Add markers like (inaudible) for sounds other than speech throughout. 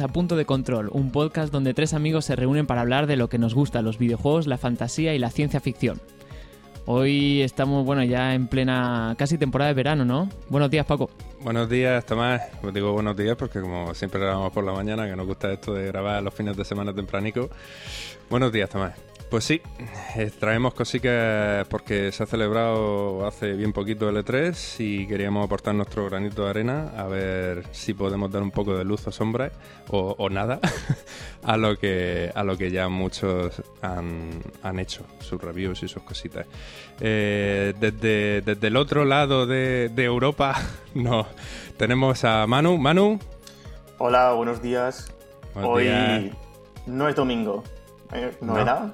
A Punto de Control, un podcast donde tres amigos se reúnen para hablar de lo que nos gusta, los videojuegos, la fantasía y la ciencia ficción. Hoy estamos, bueno, ya en plena casi temporada de verano, ¿no? Buenos días, Paco. Buenos días, Tomás. Os digo buenos días porque como siempre grabamos por la mañana, que nos gusta esto de grabar los fines de semana tempranico. Buenos días, Tomás. Pues sí, eh, traemos cositas porque se ha celebrado hace bien poquito el E3 y queríamos aportar nuestro granito de arena a ver si podemos dar un poco de luz o sombra o, nada (laughs) a lo que a lo que ya muchos han, hecho, sus reviews y sus cositas. Eh, desde, desde el otro lado de, Europa (laughs) no, tenemos a Manu. Manu. Hola, buenos días. Hoy no es domingo. ¿eh? ¿No, era?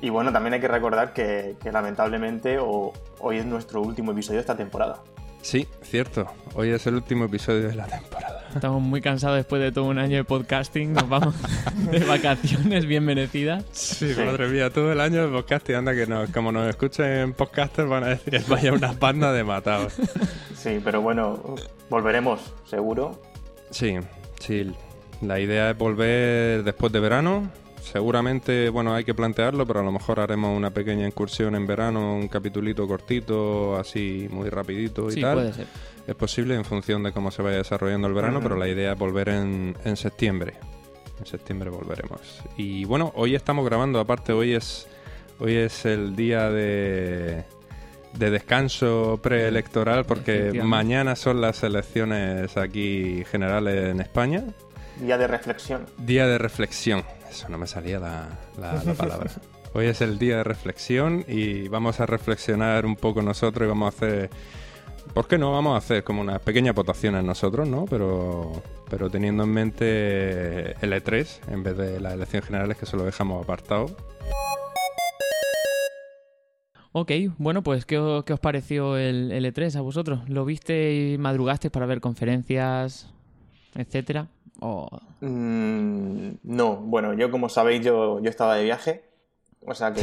Y bueno, también hay que recordar que, lamentablemente hoy es nuestro último episodio de esta temporada. Sí, cierto. Hoy es el último episodio de la temporada. Estamos muy cansados después de todo un año de podcasting. Nos vamos (laughs) de vacaciones bien merecidas. Sí, madre mía, todo el año de podcasting. Anda que no, como nos escuchen podcasters van a decir (laughs) vaya una banda de matados. Sí, pero bueno, volveremos, seguro. Sí, sí. La idea es volver después de verano seguramente, bueno, hay que plantearlo, pero a lo mejor haremos una pequeña incursión en verano, un capitulito cortito, así muy rapidito y sí, Puede ser. Es posible en función de cómo se vaya desarrollando el verano, pero la idea es volver en, en septiembre. En septiembre volveremos. Y bueno, hoy estamos grabando, aparte hoy es hoy es el día de, de descanso preelectoral porque mañana son las elecciones aquí generales en España. Día de reflexión. Día de reflexión. Eso no me salía la, palabra. (laughs) Hoy es el día de reflexión y vamos a reflexionar un poco nosotros y vamos a hacer... ¿Por qué no? Vamos a hacer como unas pequeñas votaciones nosotros, ¿no? Pero, pero teniendo en mente el E3 en vez de las elecciones generales que se lo dejamos apartado. Ok, bueno, pues ¿qué, os pareció el, el E3 a vosotros? ¿Lo viste y madrugaste para ver conferencias, etcétera? Mm, no, bueno, yo como sabéis, yo, yo estaba de viaje, o sea que...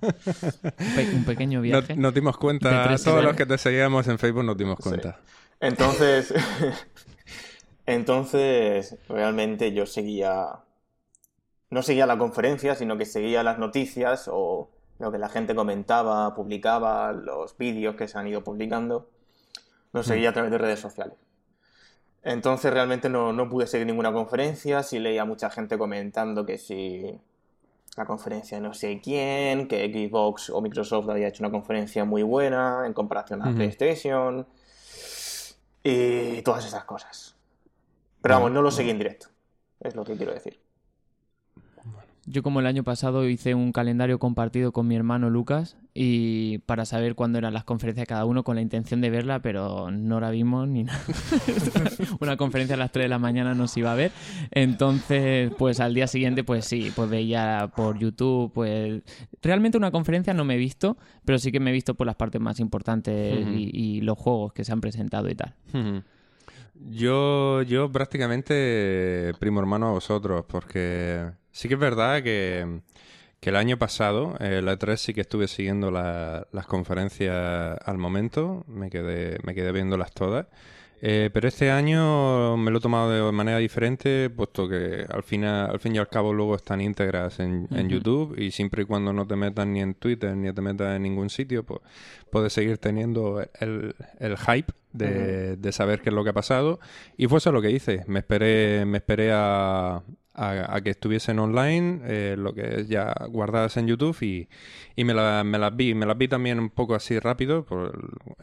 (laughs) un pequeño viaje. Nos, dimos cuenta, todos los que te seguíamos en Facebook nos dimos cuenta. Entonces, (laughs) (laughs) entonces, realmente yo seguía, no seguía la conferencia, sino que seguía las noticias o lo que la gente comentaba, publicaba, los vídeos que se han ido publicando, lo seguía a través de redes sociales. Entonces realmente no, no, pude seguir ninguna conferencia, sí leía mucha gente comentando que si la conferencia no sé quién, que Xbox o Microsoft había hecho una conferencia muy buena en comparación a PlayStation y todas esas cosas. Pero vamos, no lo seguí en directo, es lo que quiero decir. Yo como el año pasado hice un calendario compartido con mi hermano Lucas y para saber cuándo eran las conferencias de cada uno con la intención de verla, pero no la vimos ni nada. (laughs) una conferencia a las 3 de la mañana no se iba a ver. Entonces, pues al día siguiente, pues sí, pues veía por YouTube, pues realmente una conferencia no me he visto, pero sí que me he visto por las partes más importantes y, los juegos que se han presentado y tal. Yo, yo prácticamente primo hermano a vosotros, porque Sí que es verdad que, el año pasado, eh, la E3 sí que estuve siguiendo las conferencias al momento, me quedé, me quedé viéndolas todas. Eh, pero este año me lo he tomado de manera diferente, puesto que al, final, al fin y al cabo luego están íntegras en, YouTube y siempre y cuando no te metas ni en Twitter ni te metas en ningún sitio, pues puedes seguir teniendo el, hype de, de, saber qué es lo que ha pasado. Y fue eso lo que hice. Me esperé, me esperé a, a, que estuviesen online, eh, lo que es ya guardadas en YouTube y, y me, me, las vi. Me las vi también un poco así rápido, por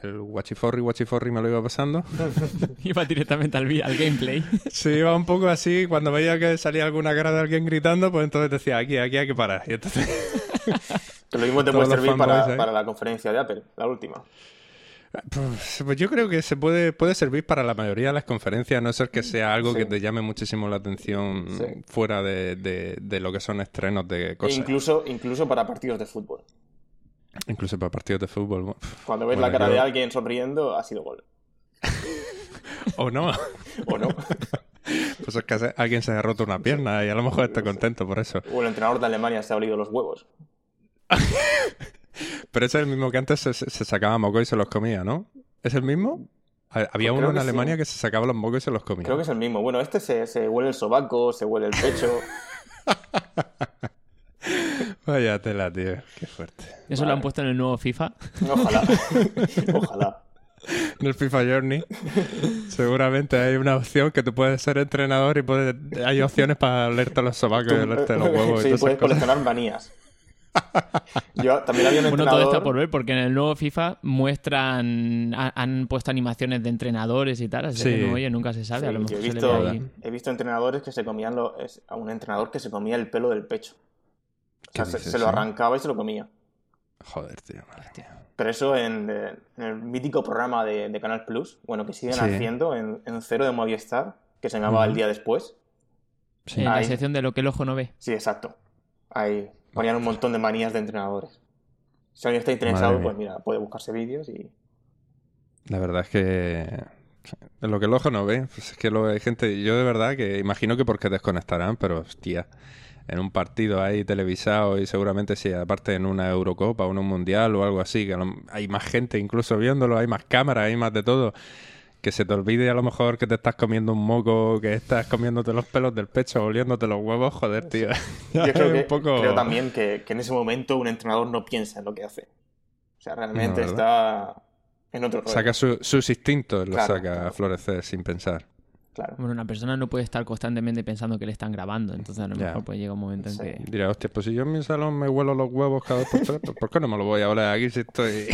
el, el Wachiforri, Wachiforri me lo iba pasando. (laughs) iba directamente al, al gameplay. (laughs) sí, iba un poco así. Cuando veía que salía alguna cara de alguien gritando, pues entonces decía, aquí, aquí hay que parar. Y entonces... (laughs) que lo mismo te puede servir para, para la conferencia de Apple, la última. Pues, yo creo que se puede, puede servir para la mayoría de las conferencias, a no ser que sea algo que te llame muchísimo la atención fuera de, lo que son estrenos de cosas. E incluso, incluso para partidos de fútbol. Incluso para partidos de fútbol. Cuando ves la cara de alguien sonriendo, ha sido gol. (laughs) o no. (laughs) o no. (laughs) Pues es que alguien se ha roto una pierna y a lo mejor está contento por eso. O el entrenador de Alemania se ha olido los huevos. Pero es el mismo que antes se, sacaba moco y se los comía, ¿no? ¿Es el mismo? Ha- Había Pues uno en que sí. Alemania que se sacaba los mocos y se los comía. Creo que es el mismo. Bueno, este se, se huele el sobaco, se huele el pecho. (laughs) Vaya tela, tío. Qué fuerte. Eso lo han puesto en el nuevo FIFA. Ojalá. (laughs) Ojalá. En el FIFA Journey seguramente hay una opción que tú puedes ser entrenador y puedes... hay opciones para olerte los sobacos y olerte los huevos sí, puedes cosas. coleccionar manías. (laughs) Yo también había un Bueno, entrenador... todo está por ver, porque en el nuevo FIFA muestran, ha- han puesto animaciones de entrenadores y tal, así Sí. que no, oye, nunca se sabe, Sí, a lo mejor he se le visto, ve ahí. he visto entrenadores que se comían lo- es- a un entrenador que se comía el pelo del pecho. O sea, ¿Qué se, dices, se lo eh? arrancaba y se lo comía. Joder, tío. madre mía. Pero eso en, eh, en el mítico programa de, de Canal Plus, bueno, que siguen Sí. haciendo en, en Cero de Movistar, que se llamaba. El Día Después. En la sección de lo que el ojo no ve. Sí, exacto. Ahí ponían un montón de manías de entrenadores. Si alguien está interesado, pues mira, puede buscarse vídeos y... La verdad es que lo que el ojo no ve, pues es que lo hay gente, yo de verdad que imagino que porque desconectarán, pero hostia, en un partido ahí televisado y seguramente si aparte en una Eurocopa o en un Mundial o algo así, que hay más gente incluso viéndolo, hay más cámaras, hay más de todo, que se te olvide a lo mejor que te estás comiendo un moco, que estás comiéndote los pelos del pecho, oliéndote los huevos, joder, tío. (laughs) Yo creo, que, un poco... creo también que, que en ese momento un entrenador no piensa en lo que hace. O sea, realmente No, está en otro rollo. Saca su- sus instintos, los Claro, saca claro. a florecer sin pensar. Claro. Bueno, una persona no puede estar constantemente pensando que le están grabando, entonces a lo mejor pues llega un momento en que... Dirá, hostia, pues si yo en mi salón me huelo los huevos cada dos por tres, pues ¿por qué no me lo voy a oler aquí si estoy,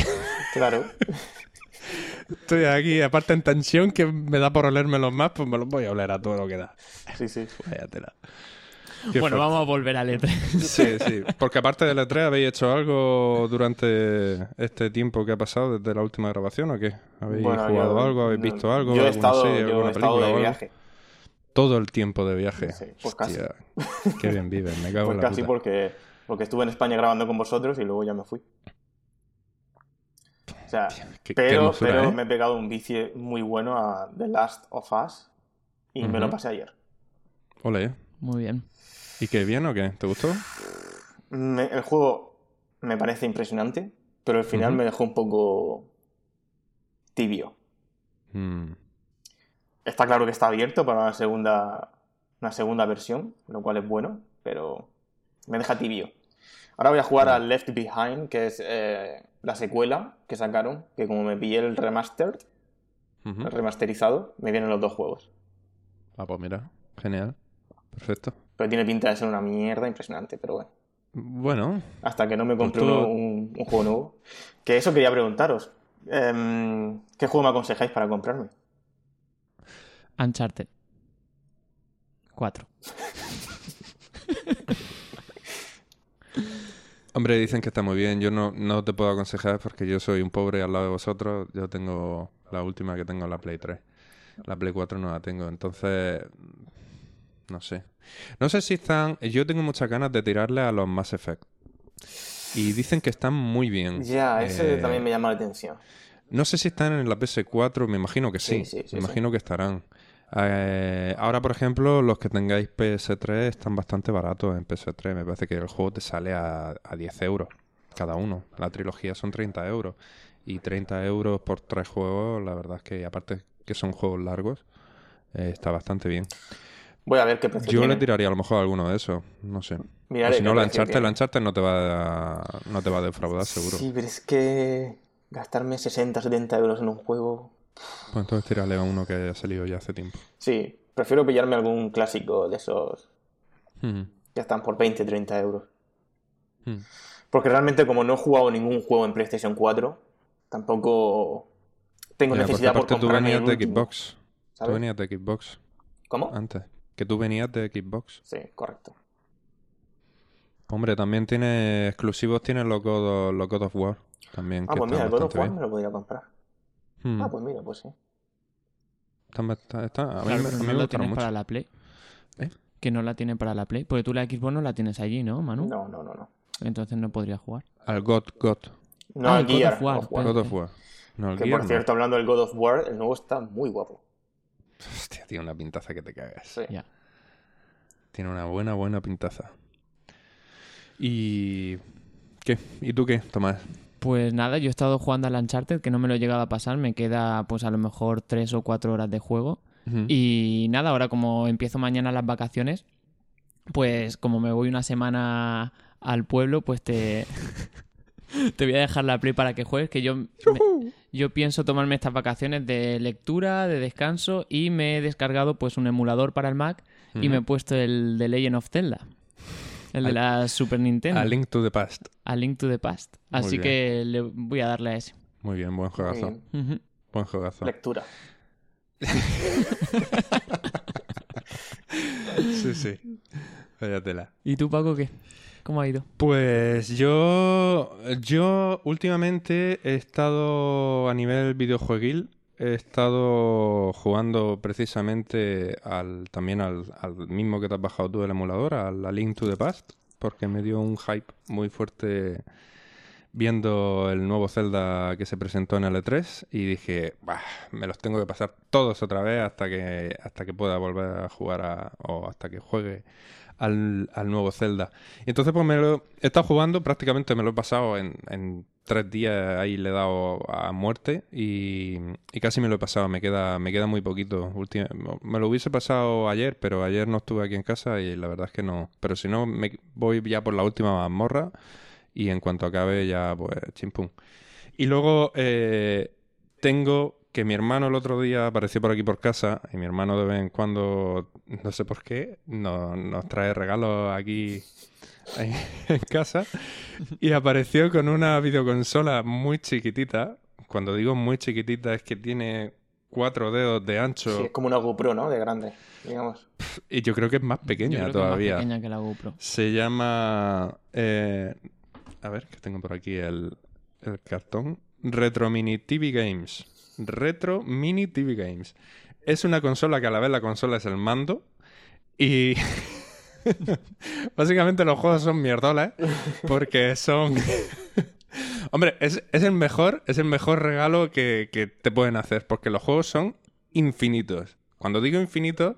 Claro. (laughs) estoy aquí, aparte en tensión que me da por olérmelos más, pues me los voy a oler a todo lo que da. Sí, sí. Vaya tela. Qué Bueno, fuerte. vamos a volver al E3. Sí, sí. Porque aparte del E3, ¿habéis hecho algo durante este tiempo que ha pasado desde la última grabación o qué? ¿Habéis Bueno, jugado yo- algo? ¿Habéis no, visto algo? Yo he ¿Alguna estado, serie, yo he estado de viaje. Todo el tiempo de viaje. Sí, pues casi. Qué bien vives, me cago Pues en la casi puta. porque, porque estuve en España grabando con vosotros y luego ya me fui. O sea, Qué- qué pero, ¿eh? me he pegado un vicio muy bueno a The Last of Us y me lo pasé ayer. Ole. Muy bien. ¿Y qué bien o qué? ¿Te gustó? Me- el juego me parece impresionante, pero al final me dejó un poco tibio. Mm. Está claro que está abierto para una segunda, una segunda versión, lo cual es bueno, pero me deja tibio. Ahora voy a jugar al Left Behind, que es eh, la secuela que sacaron, que como me pillé el remastered, Ujú. el remasterizado, me vienen los dos juegos. Ah, pues mira, genial. Perfecto. Pero tiene pinta de ser una mierda impresionante, pero bueno. Bueno, Hasta que no me compre Pues tú- un, un juego nuevo. Que eso quería preguntaros. Em, ¿Qué juego me aconsejáis para comprarme? Uncharted. 4. (laughs) hombre, dicen que está muy bien. Yo no, no te puedo aconsejar porque yo soy un pobre al lado de vosotros. Yo tengo la última que tengo, la Play 3. La Play 4 no la tengo, entonces... No sé. No sé si están... Yo tengo muchas ganas de tirarle a los Mass Effect. Y dicen que están muy bien. Ya, ese Eh, también me llama la atención. No sé si están en la PS4, me imagino que sí. Sí, sí, sí, me sí. imagino que estarán. Eh, ahora, por ejemplo, los que tengáis PS3 están bastante baratos en PS3. Me parece que el juego te sale a, a 10 euros cada uno. La trilogía son 30 euros. Y 30 euros por tres juegos, la verdad es que, aparte que son juegos largos, eh, está bastante bien. Voy a ver qué precio Yo le tiraría a lo mejor alguno de esos, no sé. Miraré O si no, qué la precio Uncharted, tiene. la Uncharted no te va a, no te va a defraudar, seguro. Sí, pero es que gastarme 60, 70 euros en un juego. Pues entonces tírale a uno que haya salido ya hace tiempo. Sí, prefiero pillarme algún clásico de esos que están por 20, 30 euros. Porque realmente, como no he jugado ningún juego en PlayStation 4, tampoco tengo Mira, necesidad por aparte tú comprarme venías el de último, Xbox. Tú venías de Xbox ¿Cómo? antes. Que tú venías de Xbox. Sí, correcto. Hombre, también tiene exclusivos, tiene los God of, los God of War. También, Ah, que pues mira, el God of War bien. me lo podría comprar. Hmm. Ah, pues mira, pues sí. Están bast- están- a mí, Claro, me- no me la gustaron tienes mucho. para la Play. ¿Eh? Que no la tiene para la Play. Porque tú la Xbox no la tienes allí, ¿no, Manu? No, no, no, no. Entonces no podría jugar. Al God, God. No, Ah, al el God of Gear, War, God of War. God of War. No, Que Gear por no. cierto, hablando del God of War, el nuevo está muy guapo. Hostia, tiene una pintaza que te cagas. Sí. Ya. Tiene una buena, buena pintaza. ¿Y qué? ¿Y tú qué, Tomás? Pues nada, yo he estado jugando al Uncharted, que no me lo he llegado a pasar, me queda pues a lo mejor tres o cuatro horas de juego. Y nada, ahora como empiezo mañana las vacaciones, pues como me voy una semana al pueblo, pues te, (laughs) te voy a dejar la Play para que juegues, que yo, me- yo pienso tomarme estas vacaciones de lectura, de descanso y me he descargado pues un emulador para el Mac y me he puesto el de Legend of Zelda. El de Al- la Super Nintendo. A Link to the Past. A Link to the Past. Así que le voy a darle a ese. Muy bien, buen juegazo. bien. Buen juegazo. Lectura. (laughs) Sí, sí. Vaya tela. ¿Y tú, Paco, qué? ¿Cómo ha ido? Pues yo, yo últimamente he estado a nivel videojueguil, he estado jugando precisamente al, también al, al mismo que te has bajado tú el emulador, al Link to the Past, porque me dio un hype muy fuerte viendo el nuevo Zelda que se presentó en el E3 y dije, "Bah, me los tengo que pasar todos otra vez hasta que, hasta que pueda volver a jugar a- o hasta que juegue al, al nuevo Zelda. Y entonces pues me lo he estado jugando, prácticamente me lo he pasado en, en tres días, ahí le he dado a muerte y, y casi me lo he pasado, me queda, me queda muy poquito. Ulti- me lo hubiese pasado ayer, pero ayer no estuve aquí en casa y la verdad es que no. Pero si no, me voy ya por la última mazmorra y en cuanto acabe ya pues chimpum. Y luego eh, tengo que mi hermano el otro día apareció por aquí por casa y mi hermano de vez en cuando, no sé por qué, no- nos trae regalos aquí ahí (laughs) en casa y apareció con una videoconsola muy chiquitita. Cuando digo muy chiquitita es que tiene cuatro dedos de ancho Sí, es como una GoPro, ¿no? De grande, digamos. y yo creo que es más Yo pequeña creo que es todavía. más pequeña que la GoPro. Se llama. eh, a ver, que tengo por aquí el, el cartón. Retro Mini TV Games. Retro Mini TV Games. Es una consola que a la vez la consola es el mando. Y. (laughs) Básicamente los juegos son mierdolas. Porque son. (laughs) Hombre, es, es el mejor, es el mejor regalo que, que te pueden hacer. Porque los juegos son infinitos. Cuando digo infinitos,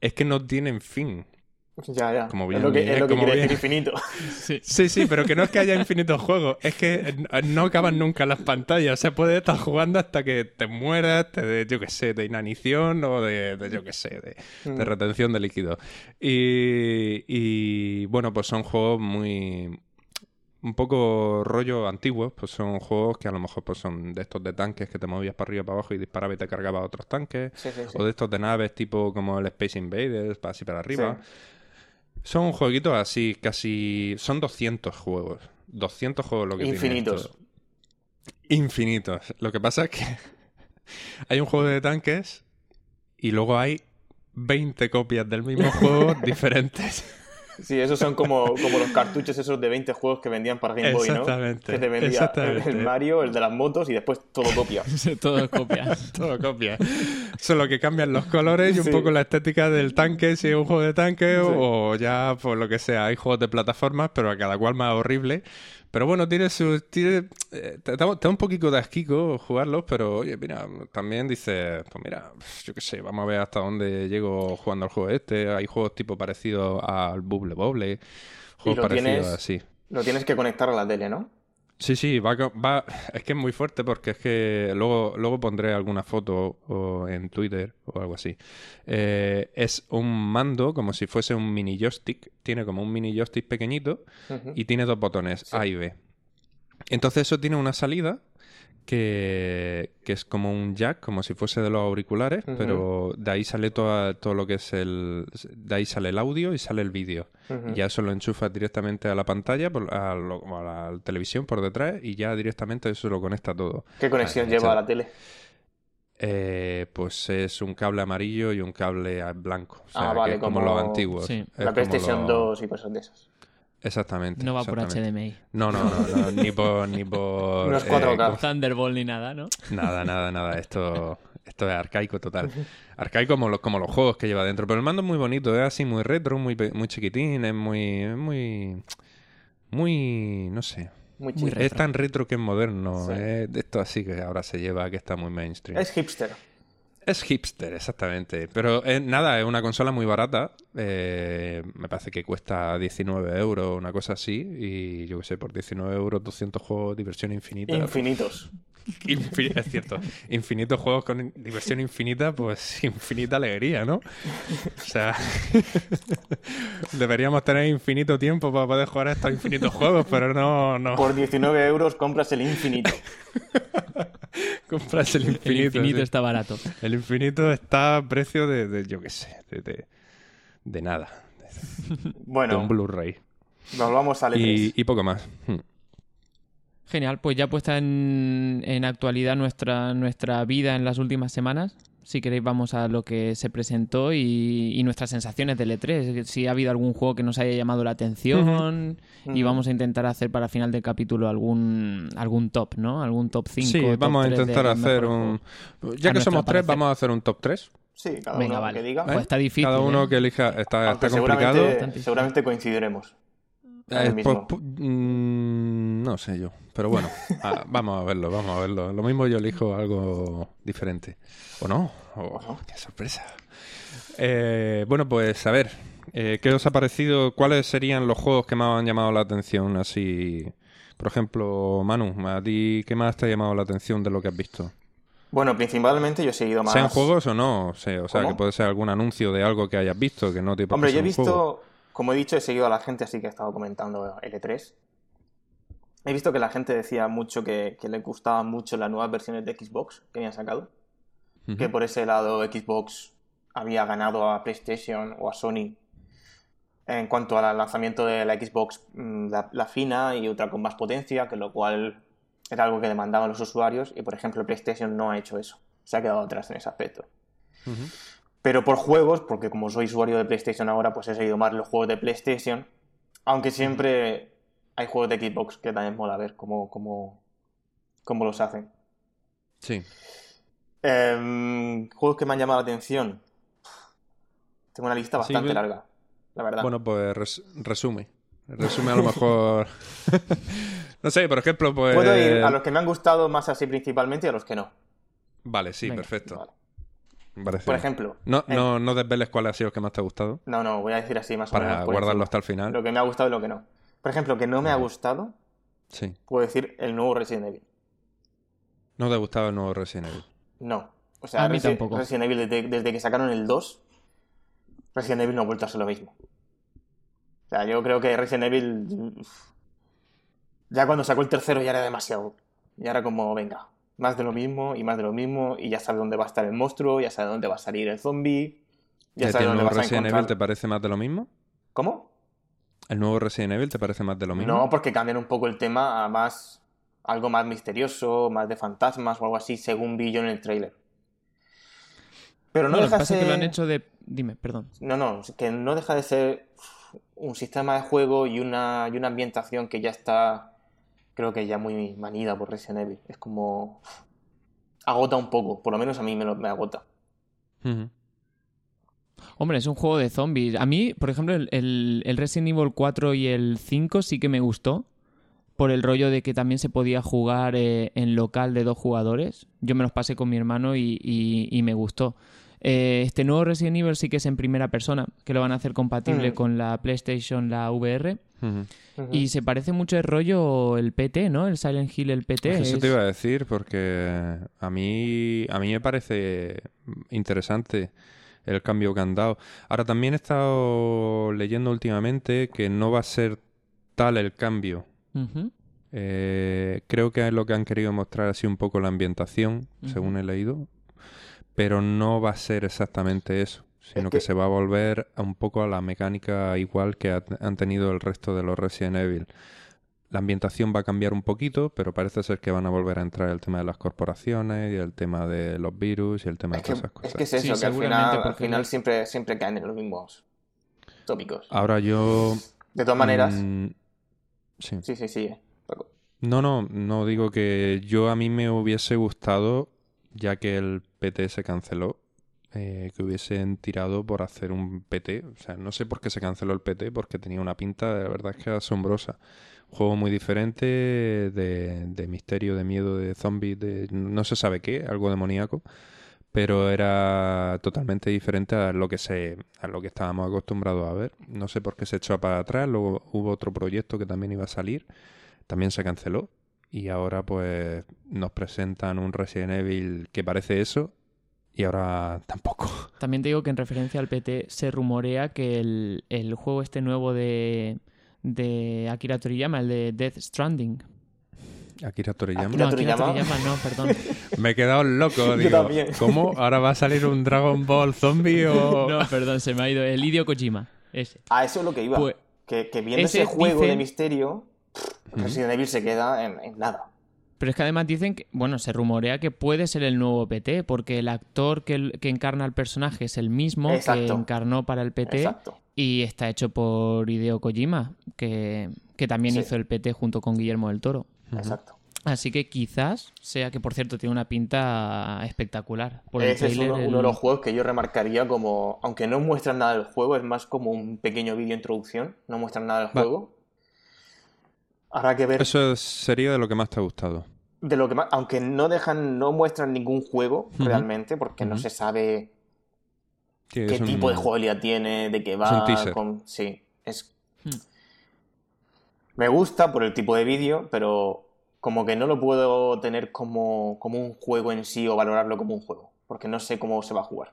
es que no tienen fin. Ya, ya. Como es bien- lo que, es lo que como quiere bien. decir infinito. (laughs) Sí. (laughs) Sí, sí, pero que no es que haya infinitos juegos, es que no acaban nunca las pantallas. O sea, puedes estar jugando hasta que te mueras, te de, yo qué sé, de inanición o de, de, yo qué sé, de, de Mm. retención de líquido. Y, y, bueno, pues son juegos muy... Un poco rollo antiguos, pues son juegos que a lo mejor pues son de estos de tanques que te movías para arriba, para abajo y disparaba y te cargaba a otros tanques. Sí, sí, sí. O de estos de naves tipo como el Space Invaders, para así para arriba. Son jueguitos así, casi... Son 200 juegos. 200 juegos lo que Infinitos. Infinitos. Lo que pasa es que (laughs) hay un juego de tanques y luego hay 20 copias del mismo (laughs) juego diferentes. Sí, esos son como, como los cartuchos esos de 20 juegos que vendían para Game Boy, ¿no? Exactamente, Que te vendía el, exactamente. el Mario, el de las motos y después todo copia. (laughs) Todo copia. (laughs) Todo copia. Solo que cambian los colores y un Sí. poco la estética del tanque, si es un juego de tanque Sí. o ya por lo que sea. Hay juegos de plataformas, pero a cada cual más horrible. Pero bueno, tiene su. Tiene, eh, te, da, te da un poquito de asquico jugarlos, pero oye, mira, también dices, pues mira, yo qué sé, vamos a ver hasta dónde llego jugando al juego este. Hay juegos tipo parecidos al Bubble Bobble, juegos parecidos así. Lo tienes que conectar a la tele, ¿no? Sí, sí, va, va, es que es muy fuerte porque es que luego, luego pondré alguna foto o en Twitter o algo así. Eh, es un mando como si fuese un mini joystick, tiene como un mini joystick pequeñito y tiene dos botones, Sí. A y B. Entonces eso tiene una salida que, que es como un jack, como si fuese de los auriculares, pero de ahí sale toda- todo lo que es el... De ahí sale el audio y sale el vídeo. Y ya eso lo enchufas directamente a la pantalla, a, lo- a la televisión por detrás y ya directamente eso lo conecta todo. ¿Qué conexión Ah, lleva ya. a la tele? Eh, pues es un cable amarillo y un cable blanco. O sea, Ah, vale, que es como, como- los antiguos. Sí. La PlayStation lo- 2 y cosas de esas. Exactamente. No va por. HDMI. No, no, no, no, ni por... Ni por No es eh, 4K. Thunderbolt ni nada, ¿no? Nada, nada, nada. Esto, esto es arcaico total. (laughs) Arcaico como los, como los juegos que lleva dentro. Pero el mando es muy bonito, es así muy retro, muy, muy chiquitín, es muy, es muy, muy, no sé. Muy Muy. Es tan retro que es moderno. Sí. Esto así que ahora se lleva, que está muy mainstream. Es hipster. Es hipster, exactamente. Pero eh, nada, es una consola muy barata. Eh, me parece que cuesta 19 euros, una cosa así. Y yo qué sé, por 19 euros, 200 juegos, diversión infinita. Infinitos. (laughs) Infin- es cierto. Infinitos juegos con diversión infinita, pues infinita alegría, ¿no? O sea, (laughs) deberíamos tener infinito tiempo para poder jugar a estos infinitos juegos, pero no, no. Por 19 euros compras el infinito. (laughs) Compras el infinito. El infinito sí. está barato. El infinito está a precio de, de, yo qué sé, de, de, de nada. (laughs) De Bueno, un Blu-ray. volvamos al E3. Y, y poco más. Hmm. Genial, pues ya puesta en, en actualidad nuestra, nuestra vida en las últimas semanas. Si queréis vamos a lo que se presentó y, y nuestras sensaciones del E3. Si ha habido algún juego que nos haya llamado la atención y vamos a intentar hacer para final del capítulo algún, algún top, ¿no? Algún top 5. Sí, vamos a intentar hacer un... Ya que somos tres, parecer. vamos a hacer un top 3. Sí, cada Venga, uno vale. que diga. Pues está difícil. Cada uno ¿eh? que elija. Está, está complicado. seguramente coincidiremos. Eh, mismo. pues, pu- mm, no sé yo. Pero bueno, (laughs) ah, vamos a verlo, vamos a verlo. Lo mismo yo elijo algo diferente. ¿O no? Oh. ¡Qué sorpresa! Eh, bueno, pues a ver. eh, ¿Qué os ha parecido? ¿Cuáles serían los juegos que más han llamado la atención? Así. Por ejemplo, Manu, ¿a ti qué más te ha llamado la atención de lo que has visto? Bueno, principalmente yo he seguido más. ¿Sean juegos o no? O sea, o sea, ¿Cómo? que puede ser algún anuncio de algo que hayas visto que no te Hombre, yo he visto, como he dicho, he seguido a la gente, así que he estado comentando L3. He visto que la gente decía mucho que, que le gustaban mucho las nuevas versiones de Xbox que habían sacado. Que por ese lado Xbox había ganado a PlayStation o a Sony en cuanto al lanzamiento de la Xbox, mm, la, la fina y otra con más potencia, que lo cual era algo que demandaban los usuarios. Y por ejemplo, PlayStation no ha hecho eso. Se ha quedado atrás en ese aspecto. Pero por juegos, porque como soy usuario de PlayStation ahora, pues he seguido más los juegos de PlayStation. Aunque siempre hay juegos de Xbox que también mola ver cómo, cómo, cómo los hacen. Sí. Em, juegos que me han llamado la atención. Tengo una lista bastante larga, la verdad. Bueno, pues res- resume. Resume a lo mejor. (laughs) no sé, por ejemplo, pues. Puedo ir a los que me han gustado más así principalmente y a los que no. Vale, sí, Venga, perfecto. Vale. Por ejemplo, No, eh, no, no desveles cuál ha sido el que más te ha gustado. no, no, voy a decir así más o menos. Para guardarlo hasta el final. Lo que me ha gustado y lo que no. Por ejemplo, que no me ha gustado, Sí. puedo decir el nuevo Resident Evil. ¿No te ha gustado el nuevo Resident Evil? No. O sea, A mí Resi- tampoco. Resident Evil, desde, desde que sacaron el 2, Resident Evil no ha vuelto a ser lo mismo. O sea, yo creo que Resident Evil. Ya cuando sacó el tercero ya era demasiado. Ya era como, venga, más de lo mismo y más de lo mismo. Y ya sabe dónde va a estar el monstruo, ya sabe dónde va a salir el zombie. Ya ¿Que sabe ¿El dónde nuevo vas a Resident encontrar. Evil te parece más de lo mismo? ¿Cómo? ¿El nuevo Resident Evil te parece más de lo mismo? No, porque cambian un poco el tema a más. algo más misterioso, más de fantasmas o algo así, según vi yo en el tráiler. Pero no No, lo que deja pasa es que lo han ser- hecho de... Dime, perdón. No, no, que no deja de ser un sistema de juego y una, y una ambientación que ya está, creo que ya muy manida por Resident Evil. Es como... agota un poco, por lo menos a mí me, lo- me agota. Hombre, es un juego de zombies. A mí, por ejemplo, el, el- el Resident Evil 4 y el 5 sí que me gustó. Por el rollo de que también se podía jugar eh, en local de dos jugadores. Yo me los pasé con mi hermano y, y- y me gustó. Eh, este nuevo Resident Evil sí que es en primera persona, que lo van a hacer compatible Mm. con la PlayStation, la VR. Y se parece mucho el rollo el PT, ¿no? El Silent Hill, el PT. Eso es- te iba a decir porque a mí, a mí me parece interesante el cambio que han dado. Ahora también he estado leyendo últimamente que no va a ser tal el cambio. Eh, creo que es lo que han querido mostrar así un poco la ambientación, según he leído, pero no va a ser exactamente eso, sino que... que- se va a volver un poco a la mecánica igual que ha- han tenido el resto de los Resident Evil. La ambientación va a cambiar un poquito, pero parece ser que van a volver a entrar el tema de las corporaciones y el tema de los virus y el tema Es de que, todas esas es cosas. que es eso, Sí, que al final, al siempre, siempre caen en los mismos tópicos. Ahora yo... De todas maneras, mm, sí. sí, sí, sí. eh. No, no, no digo que yo a mí me hubiese gustado, ya que el PT se canceló, eh, que hubiesen tirado por hacer un PT. O sea, no sé por qué se canceló el PT, porque tenía una pinta, de verdad es que asombrosa. Un juego muy diferente, de, de misterio, de miedo, de zombies, de no se sabe qué, algo demoníaco. pero era totalmente diferente a lo que se a lo que estábamos acostumbrados a ver. No sé por qué se echó para atrás, luego hubo otro proyecto que también iba a salir, también se canceló y ahora pues nos presentan un Resident Evil que parece eso y ahora tampoco. (laughs) También te digo que en referencia al PT se rumorea que el, el juego este nuevo de, de Akira Toriyama, el de Death Stranding, Akira Toriyama. Akira no, Akira Toriyama. Toriyama no, perdón. (laughs) Me he quedado loco, Yo digo. también. ¿Cómo? ¿Ahora va a salir un Dragon Ball zombie o...? (laughs) No, perdón, se me ha ido. El Hideo Kojima, ese. A eso es lo que iba. Pues, que, que viendo ese ese juego dice- de misterio, pff, Resident Evil se queda en, en nada. Pero es que además dicen que, bueno, se rumorea que puede ser el nuevo PT, porque el actor que, que encarna al personaje es el mismo que encarnó para el PT Exacto. y está hecho por Hideo Kojima, que, que también Sí. hizo el PT junto con Guillermo del Toro. Exacto. Así que quizás sea que, por cierto, tiene una pinta espectacular. Por el Ese es tráiler, uno, el- uno de los juegos que yo remarcaría como, aunque no muestran nada del juego, es más como un pequeño vídeo introducción, no muestran nada del Va. juego. Habrá que ver Eso sería de lo que más te ha gustado. de lo que más, aunque no dejan, no muestran ningún juego realmente, porque no se sabe Sí, qué es un- tipo de jugabilidad tiene, de qué un va, teaser. con... sí, es Hmm. me gusta por el tipo de vídeo, pero como que no lo puedo tener como, como un juego en sí o valorarlo como un juego, porque no sé cómo se va a jugar.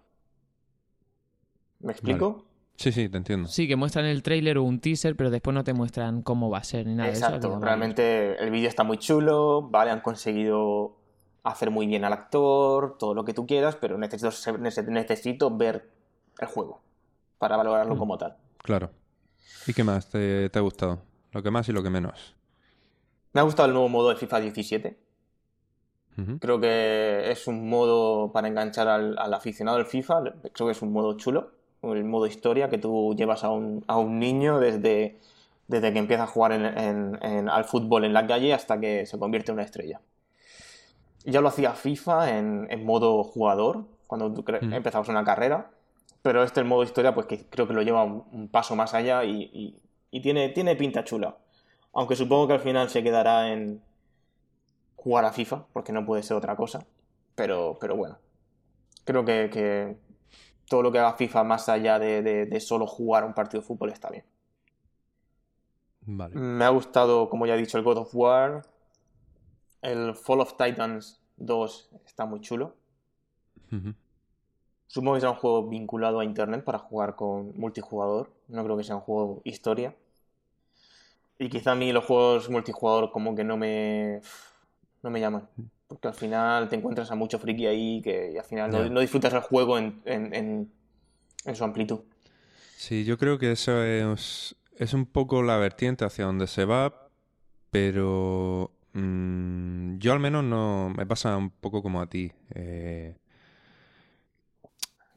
¿Me explico? Sí, sí, te entiendo. Sí, que muestran el tráiler o un teaser, pero después no te muestran cómo va a ser ni nada de eso. Exacto, que, vamos, realmente el vídeo está muy chulo, vale, han conseguido hacer muy bien al actor, todo lo que tú quieras, pero necesito, ver el juego para valorarlo Mm. como tal. Claro. ¿Y qué más te, te ha gustado? Lo que más y lo que menos. Me ha gustado el nuevo modo de FIFA 17. Ujú. Creo que es un modo para enganchar al, al aficionado del FIFA. Creo que es un modo chulo. El modo historia que tú llevas a un, a un niño desde, desde que empieza a jugar en- en- en- al fútbol en la calle hasta que se convierte en una estrella. Ya lo hacía FIFA en, modo jugador, cuando tú Mm. empezabas una carrera. Pero este, el modo historia, pues que creo que lo lleva un, un paso más allá y, y- y tiene, tiene pinta chula. Aunque supongo que al final se quedará en jugar a FIFA, porque no puede ser otra cosa. Pero, pero bueno, creo que, que todo lo que haga FIFA más allá de, de- de solo jugar un partido de fútbol está bien. Vale. Me ha gustado, como ya he dicho, el God of War. El Fall of Titans 2 está muy chulo. Supongo que será un juego vinculado a internet para jugar con multijugador. No creo que sea un juego historia. Y quizá a mí los juegos multijugador como que no me, no me llaman. Porque al final te encuentras a mucho friki ahí que y al final no, disfrutas el juego en, en- en- en su amplitud. Sí, yo creo que eso es, es un poco la vertiente hacia donde se va, pero mm, yo al menos no me pasa un poco como a ti. Eh,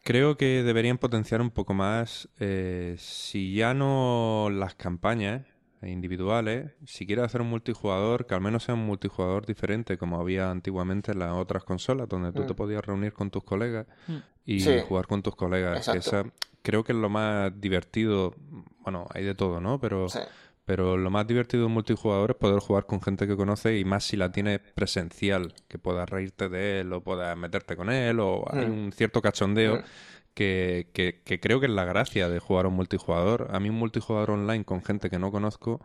creo que deberían potenciar un poco más, eh, si ya no las campañas individuales, si quieres hacer un multijugador, que al menos sea un multijugador diferente, como había antiguamente en las otras consolas, donde tú Mm. te podías reunir con tus colegas Mm. y Sí. jugar con tus colegas. que esa- creo que es lo más divertido. Bueno, hay de todo, ¿no? Pero, Sí. pero lo más divertido de un multijugador es poder jugar con gente que conoce y más si la tienes presencial, que puedas reírte de él o puedas meterte con él o hay Mm. un cierto cachondeo Mm. Que, que- que creo que es la gracia de jugar a un multijugador. A mí un multijugador online con gente que no conozco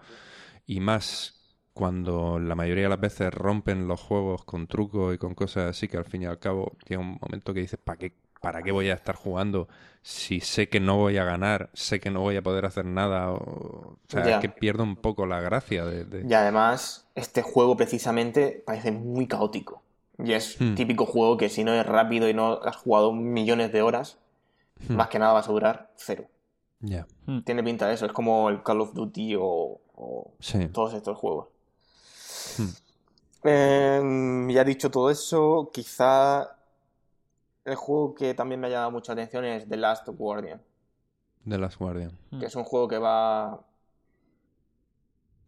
y más cuando la mayoría de las veces rompen los juegos con trucos y con cosas así que al fin y al cabo llega un momento que dices, ¿para qué, ¿para qué voy a estar jugando si sé que no voy a ganar, sé que no voy a poder hacer nada? O, o sea, Ya. es que pierdo un poco la gracia de... de- Y además, este juego precisamente parece muy caótico. Y es Hmm. típico juego que si no es rápido y no has jugado millones de horas, Hmm. más que nada vas a durar cero. Ya, Tiene pinta de eso, es como el Call of Duty o, o sí. todos estos juegos. Hmm. Em, ya dicho todo eso, quizá el juego que también me ha llamado mucha atención es The Last Guardian, De Last Guardian. que es un juego que va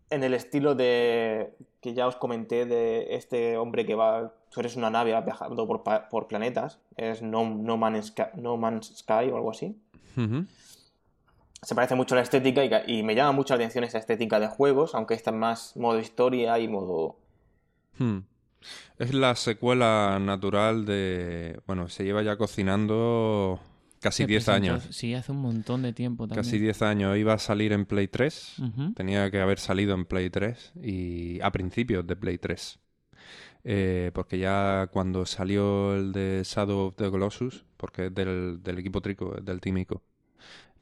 en el estilo de que ya os comenté de este hombre que va, tú eres una nave viajando por, por planetas, es no, no, Man's Sky, no Man's Sky o algo así. Se parece mucho a la estética y, ca- y me llama mucho la atención esa estética de juegos, aunque esta es más modo historia y modo... Hmm. Es la secuela natural de... Bueno, se lleva ya cocinando casi Se 10 presentó- años. Sí, hace un montón de tiempo también. Casi 10 años. Iba a salir en Play 3. Ujú. Tenía que haber salido en Play 3 y a principios de Play 3. Eh, porque ya cuando salió el de Shadow of the Colossus, porque es del, del equipo Trico, del Team Ico.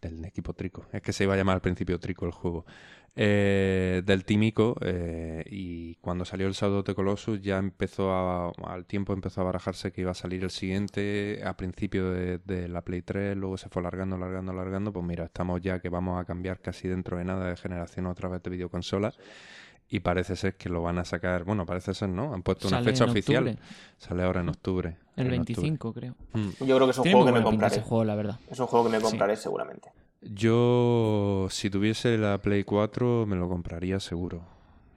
Del equipo Trico. Es que se iba a llamar al principio Trico el juego. Eh, del Team Ico, eh, y cuando salió el the Colossus ya empezó a, al tiempo empezó a barajarse que iba a salir el siguiente a principio de, la Play 3, luego se fue alargando, alargando, alargando, pues mira, estamos ya que vamos a cambiar casi dentro de nada de generación otra vez de videoconsola y parece ser que lo van a sacar, bueno, parece ser, ¿no? Han puesto una Sale fecha oficial. octubre, Sale ahora en octubre. el en octubre. 25 creo. Mm. Yo creo que es un Tiene juego que me compraré. ese juego, la verdad. Es un juego que me Sí. compraré seguramente. Yo, si tuviese la Play 4, me lo compraría seguro.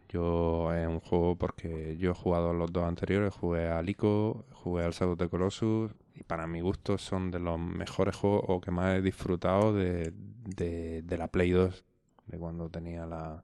Yo, es un juego porque yo he jugado a los dos anteriores, jugué a Lico, jugué al Shadow of the Colossus, y para mi gusto son de los mejores juegos o que más he disfrutado de, de, de la Play 2, de cuando tenía la,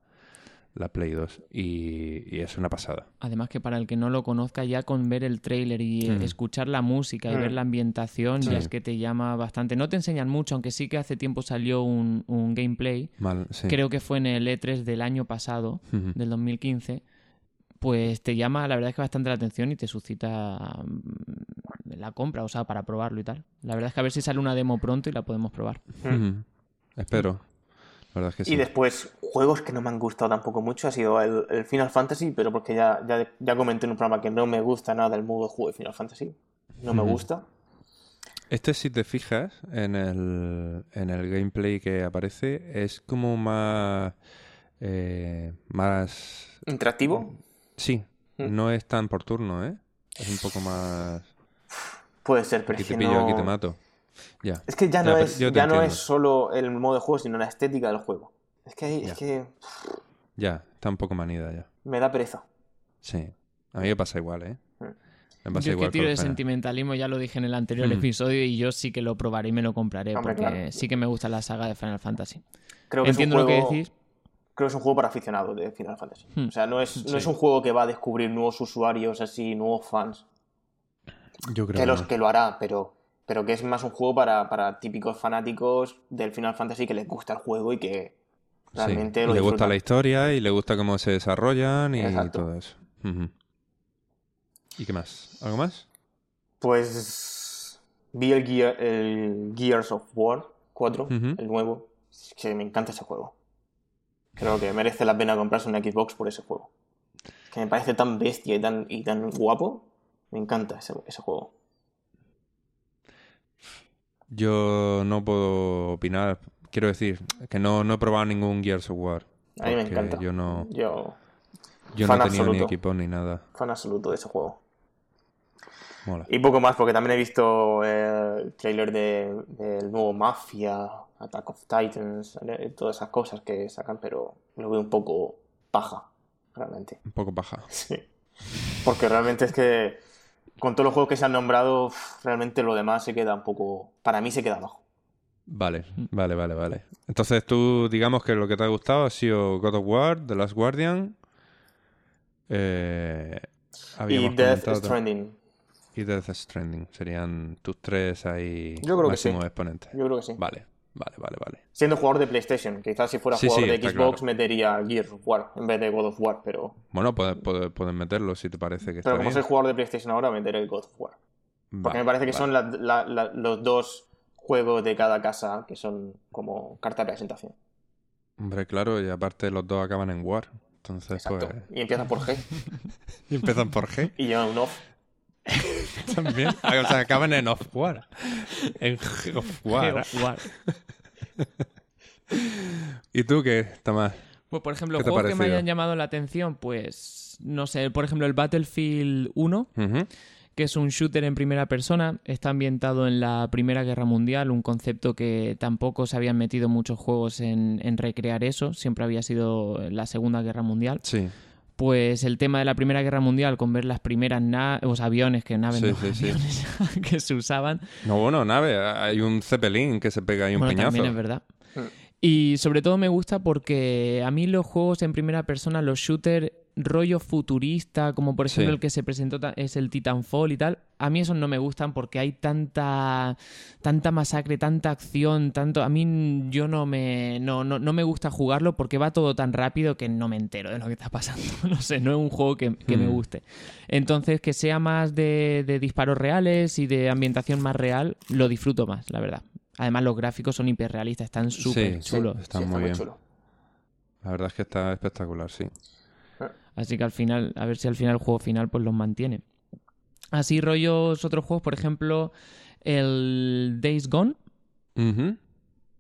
la Play 2. Y, y es una pasada. Además que para el que no lo conozca, ya con ver el tráiler y Mm. escuchar la música y Mm. ver la ambientación, Sí. ya es que te llama bastante. No te enseñan mucho, aunque sí que hace tiempo salió un, un gameplay. Mal, sí. Creo que fue en el E3 del año pasado, del 2015. Pues te llama, la verdad es que bastante la atención y te suscita mm, la compra, o sea, para probarlo y tal. La verdad es que a ver si sale una demo pronto y la podemos probar. Ujú. Espero. La verdad es que sí. Y después, juegos que no me han gustado tampoco mucho ha sido el, el Final Fantasy, pero porque ya, ya, ya comenté en un programa que no me gusta nada el modo de juego de Final Fantasy. No me gusta. Este, si te fijas en el, en el gameplay que aparece, es como más. eh, más. Interactivo, Sí, Mm. no es tan por turno, ¿eh? Es un poco más. puede ser, pero Aquí te pillo, no... aquí te mato. Es que ya no, es, ya no es solo el modo de juego, sino la estética del juego. Es que, es que Ya, está un poco manida ya. me da pereza. Sí. A mí me pasa igual, ¿eh? Mm. Me pasa Yo es que igual tiro de sentimentalismo, ya lo dije en el anterior Mm. episodio y yo sí que lo probaré y me lo compraré Hombre, porque claro. sí que me gusta la saga de Final Fantasy. Creo que Entiendo es un lo juego, que decís. Creo que es un juego para aficionados de Final Fantasy. Hmm. O sea, no es, no Sí. es un juego que va a descubrir nuevos usuarios así, nuevos fans. Yo creo que, los, no. que lo hará, pero, pero que es más un juego para, para típicos fanáticos del Final Fantasy que les gusta el juego y que Sí, realmente y lo le gusta la historia y le gusta cómo se desarrollan y Exacto. todo eso. ¿Y qué más? ¿Algo más? Pues vi el, Gear- el Gears of War 4, Ujú. el nuevo. Que me encanta ese juego. Creo que merece la pena comprarse una Xbox por ese juego. Que me parece tan bestia y tan, y tan guapo. Me encanta ese, ese juego. Yo no puedo opinar. Quiero decir que no, no he probado ningún Gears of War. A mí me encanta. Yo no, Yo, yo Fan no tenía ni absoluto. equipo ni nada. fan absoluto de ese juego. Mola. Y poco más, porque también he visto el trailer de- del nuevo Mafia, Attack of Titans, todas esas cosas que sacan, pero lo veo un poco paja, realmente. Un poco paja. (laughs) Sí. Porque realmente es que con todos los juegos que se han nombrado, realmente lo demás se queda un poco. Para mí se queda abajo. Vale, vale, vale, vale. Entonces tú, digamos que lo que te ha gustado ha sido God of War, The Last Guardian. Eh, Y Death Stranding. y Death Stranding. Serían tus tres ahí Yo creo que máximos sí. exponentes. Yo creo que sí. Vale, vale, vale, vale. Siendo jugador de PlayStation, quizás si fuera Sí, jugador sí, de Xbox claro. metería Gears of War en vez de God of War, pero, Bueno, puedes, puedes, puedes meterlo si te parece que está pero como bien. soy jugador de PlayStation ahora, meteré el God of War. Porque me parece que son la- la- la- los dos juegos de cada casa que son como carta de presentación. Hombre, claro, y aparte los dos acaban en War. Entonces, Exacto. pues. Y empieza por G (laughs) Y empiezan por G y lleva un off. (laughs) también. O sea, acaban en Off War. En of War. (laughs) ¿Y tú qué, Tomás? Pues por ejemplo, ¿Qué te ha juegos que me hayan llamado la atención, pues no sé, por ejemplo el Battlefield 1, Ujú. que es un shooter en primera persona, está ambientado en la Primera Guerra Mundial, un concepto que tampoco se habían metido muchos juegos en, en recrear eso, siempre había sido la Segunda Guerra Mundial. Sí, Pues el tema de la Primera Guerra Mundial, con ver las primeras na- os aviones, que naves, Sí, no, sí, sí. (laughs) que se usaban, No, bueno, nave. Hay un Zeppelin que se pega ahí un bueno, peñazo. también es verdad. Mm. Y sobre todo me gusta porque a mí los juegos en primera persona, los shooters, rollo futurista, como por ejemplo Sí. el que se presentó es el Titanfall y tal, a mí esos no me gustan porque hay tanta tanta masacre, tanta acción, tanto a mí yo no me no, no, no me gusta jugarlo porque va todo tan rápido que no me entero de lo que está pasando. (laughs) No sé, no es un juego que, que me Mm. guste. Entonces, que sea más de, de disparos reales y de ambientación más real, lo disfruto más, la verdad. Además, los gráficos son hiperrealistas, están súper Sí, chulos. Está Sí, muy bien. chulo. La verdad es que está espectacular, sí. Así que al final, a ver si al final el juego final pues los mantiene. Así rollos otros juegos, por ejemplo, el Days Gone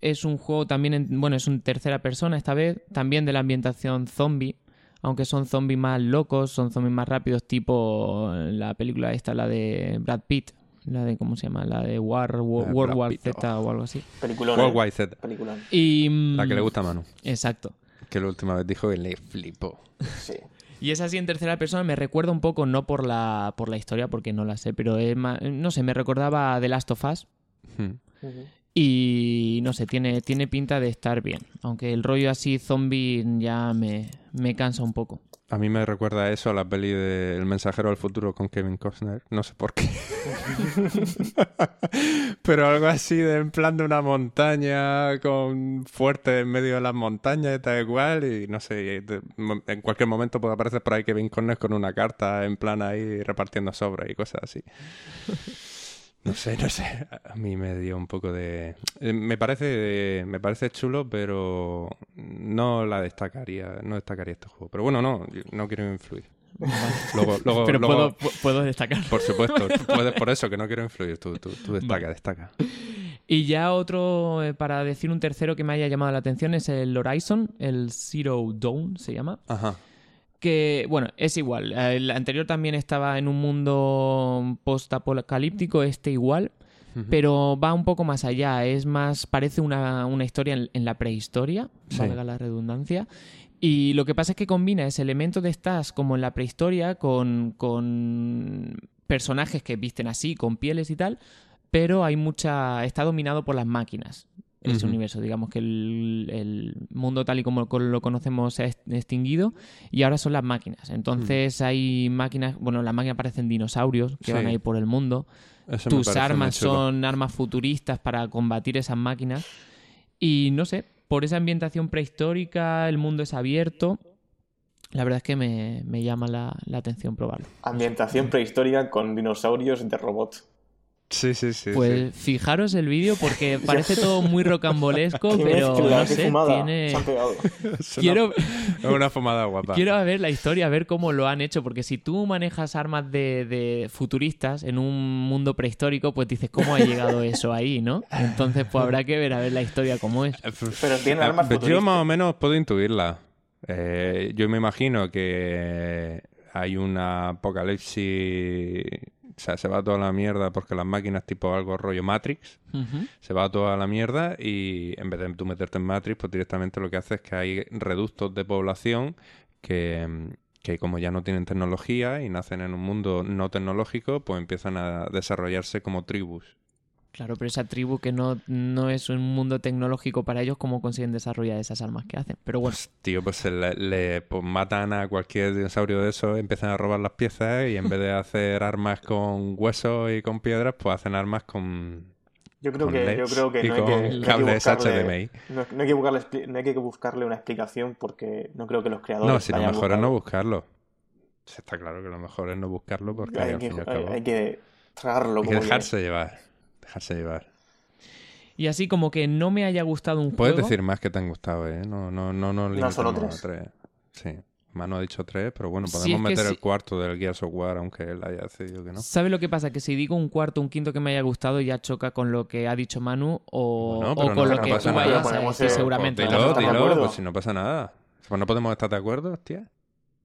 es un juego también, en- bueno, es un tercera persona esta vez, también de la ambientación zombie, aunque son zombies más locos, son zombies más rápidos, tipo la película esta, la de Brad Pitt, la de, ¿cómo se llama? La de War, World War Pitt, Z o algo así. Peliculón. World ¿eh? Wide Z, Peliculón. Y, mm, la que le gusta a Manu. Exacto. Que la última vez dijo que le flipó. Sí. Y es así en tercera persona, me recuerda un poco, no por la, por la historia, porque no la sé, pero es más- no sé, me recordaba a The Last of Us. Hmm. Y no sé, tiene, tiene pinta de estar bien. Aunque el rollo así zombie ya me, me cansa un poco. A mí me recuerda eso, a la peli de El mensajero del futuro con Kevin Costner. No sé por qué. (laughs) Pero algo así de en plan de una montaña con fuerte en medio de las montañas y tal igual. Y no sé, en cualquier momento puede aparecer por ahí Kevin Costner con una carta en plan ahí repartiendo sobres y cosas así. No sé, no sé. A mí me dio un poco de. eh, Me parece, me parece chulo, pero no la destacaría, no destacaría este juego. Pero bueno, no, no quiero influir. Luego, (laughs) luego, Pero luego- puedo, pu- puedo destacar. por supuesto, (laughs) puedes por eso que no quiero influir. Tú, tú, tú destaca, Vale. destaca. Y ya otro, eh, para decir un tercero que me haya llamado la atención, es el Horizon, el Zero Dawn se llama. Ajá. Que, bueno, es igual. El anterior también estaba en un mundo post-apocalíptico, este igual. Pero va un poco más allá. Es más, parece una, una historia en, en la prehistoria, Sí. valga la redundancia. Y lo que pasa es que combina ese elemento de estas como en la prehistoria con, con personajes que visten así, con pieles y tal, pero hay mucha. está dominado por las máquinas. Ese Ujú. universo, digamos que el, el mundo tal y como lo conocemos se ha extinguido y ahora son las máquinas. Entonces hay máquinas, bueno, las máquinas parecen dinosaurios que Sí. van a ir por el mundo Eso tus armas son armas futuristas para combatir esas máquinas. Y no sé, por esa ambientación prehistórica, el mundo es abierto. La verdad es que me, me llama la, la atención probarlo. Ambientación prehistórica con dinosaurios de robot. Sí, sí, sí. Pues fijaros el vídeo porque (laughs) parece todo muy rocambolesco, pero mezcla, no sé, fumada. tiene... Se han pegado. (laughs) sí. Quiero, Es una fumada guapa. quiero ver la historia, ver cómo lo han hecho, porque si tú manejas armas de, de futuristas en un mundo prehistórico, pues dices, ¿cómo ha llegado (laughs) eso ahí, no? Entonces, pues habrá que ver a ver la historia cómo es. Pero tiene armas pero Yo futuristas. más o menos puedo intuirla. Eh, yo me imagino que hay una apocalipsis. O sea, se va toda la mierda porque las máquinas, tipo algo rollo Matrix, se va toda la mierda y en vez de tú meterte en Matrix, pues directamente lo que hace es que hay reductos de población que, que como ya no tienen tecnología y nacen en un mundo no tecnológico, pues empiezan a desarrollarse como tribus. Claro, pero esa tribu que no, no es un mundo tecnológico para ellos, ¿cómo consiguen desarrollar esas armas que hacen? Pero bueno, Pues, tío, pues se le, le- pues, matan a cualquier dinosaurio de esos, empiezan a robar las piezas y en vez de hacer armas con huesos y con piedras, pues hacen armas con, Yo creo con que, yo LEDs creo que y no hay que, no hay que cables buscarle, HDMI. no, no hay que buscarle, expli- no hay que buscarle una explicación porque no creo que los creadores No, si lo mejor es no buscarlo. Está claro que lo mejor es no buscarlo porque hay, al que, fin y al hay- cabo hay que tragarlo hay que dejarse llevar. Dejarse llevar. y así como que no me haya gustado un Puedes juego. decir más que te han gustado, ¿eh? No, no, no, no, No, solo tres. tres. Sí. Manu ha dicho tres, pero bueno, Si podemos es que meter el cuarto del Gears of War, aunque él haya decidido que no. ¿Sabes lo que pasa? Que si digo un cuarto, un quinto que me haya gustado, ya choca con lo que ha dicho Manu o, Bueno, o con no- lo no que pasa tú nada. vayas a decir eh, seguramente. pues Dilo, ¿Estamos de dilo, pues si no pasa nada. Pues no podemos estar de acuerdo, hostia.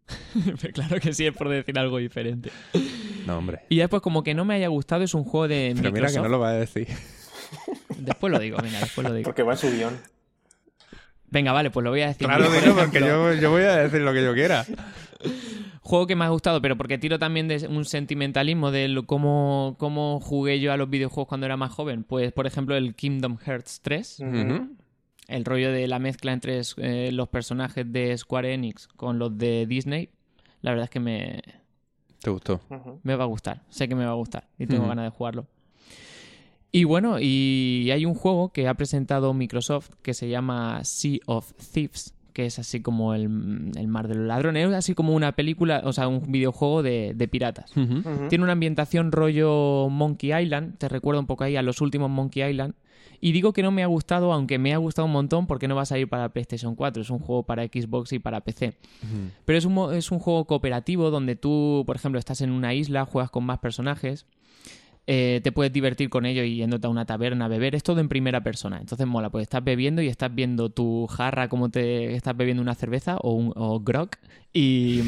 (laughs) claro que sí, es por decir algo diferente. No, hombre. Y después, como que no me haya gustado, es un juego de Pero mira que Microsoft. no lo va a decir. Después lo digo, venga, después lo digo. Porque va en su guion. Venga, vale, pues lo voy a decir. Claro, por dilo, porque yo, yo voy a decir lo que yo quiera. Juego que me ha gustado, pero porque tiro también de un sentimentalismo de lo- cómo, cómo jugué yo a los videojuegos cuando era más joven. Pues, por ejemplo, el Kingdom Hearts 3. Ujú. El rollo de la mezcla entre eh, los personajes de Square Enix con los de Disney. La verdad es que me, ¿Te gustó? Me va a gustar. Sé que me va a gustar y tengo ganas de jugarlo. Y bueno, y hay un juego que ha presentado Microsoft que se llama Sea of Thieves, que es así como el, el mar de los ladrones, es así como una película, o sea, un videojuego de, de piratas. Tiene una ambientación rollo Monkey Island, te recuerda un poco ahí a los últimos Monkey Island. Y digo que no me ha gustado, aunque me ha gustado un montón, porque no va a salir para PlayStation 4, es un juego para Xbox y para PC. Pero es un, es un juego cooperativo donde tú, por ejemplo, estás en una isla, juegas con más personajes, eh, te puedes divertir con ello y yéndote a una taberna a beber. Es todo en primera persona. Entonces mola, pues estás bebiendo y estás viendo tu jarra como te estás bebiendo una cerveza o un grog (laughs) y,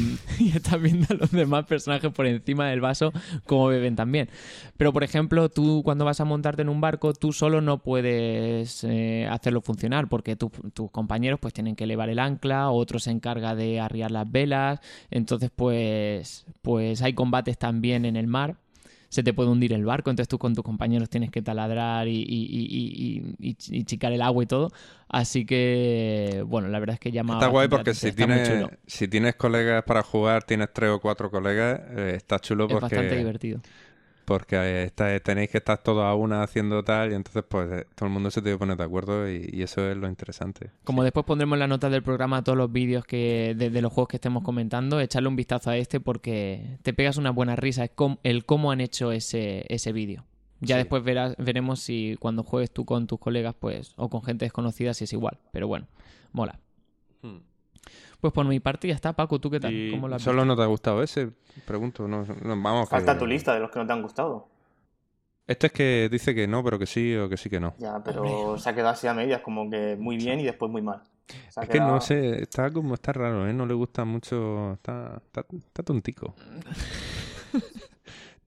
estás viendo a los demás personajes por encima del vaso como beben también. Pero, por ejemplo, tú cuando vas a montarte en un barco, tú solo no puedes eh, hacerlo funcionar porque tu- tus compañeros pues tienen que elevar el ancla, otro se encarga de arriar las velas, entonces pues, pues hay combates también en el mar. Se te puede hundir el barco, entonces tú con tus compañeros tienes que taladrar y, y- y- y- chicar el agua y todo. Así que, bueno, la verdad es que llama. Está guay porque si tienes, si tienes colegas para jugar, tienes tres o cuatro colegas, eh, está chulo Es bastante porque, divertido. Porque está- tenéis que estar todos a una haciendo tal y entonces pues eh, todo el mundo se tiene que poner de acuerdo y, y eso es lo interesante. Como después pondremos en la nota del programa todos los vídeos que de, de los juegos que estemos comentando, echarle un vistazo a este porque te pegas una buena risa es com- el cómo han hecho ese, ese vídeo. Ya Sí. después verás, veremos si cuando juegues tú con tus colegas pues o con gente desconocida si es igual. Pero bueno, mola. Pues por mi parte ya está. Paco, ¿tú qué tal? Y ¿Cómo lo has ¿Solo visto? no te ha gustado ese? Pregunto. No, no, vamos, Falta que- tu lista de los que no te han gustado. Este es que dice que no, pero que sí o que sí que no. Ya, pero se ha quedado así a medias, como que muy bien y después muy mal. Es que no sé, está como, está raro, ¿eh? No le gusta mucho, está, está, está tontico. (laughs)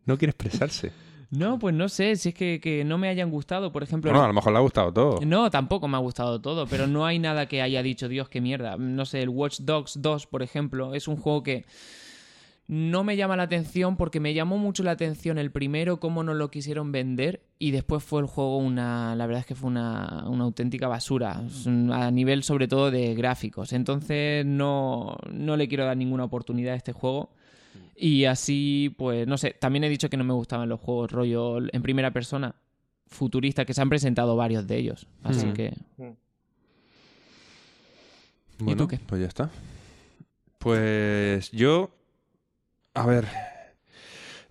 No quiere expresarse. No, pues no sé, si es que, que no me hayan gustado, por ejemplo... Bueno, a lo mejor le ha gustado todo. No, tampoco me ha gustado todo, pero no hay nada que haya dicho, Dios, qué mierda. No sé, el Watch Dogs 2, por ejemplo, es un juego que no me llama la atención porque me llamó mucho la atención el primero, cómo nos lo quisieron vender, y después fue el juego una, la verdad es que fue una, una auténtica basura, a nivel sobre todo de gráficos. Entonces no, no le quiero dar ninguna oportunidad a este juego. Y así, pues, no sé, también he dicho que no me gustaban los juegos rollo en primera persona futurista, que se han presentado varios de ellos. Así Mm. que... Bueno, tú qué? Pues ya está. Pues yo, a ver,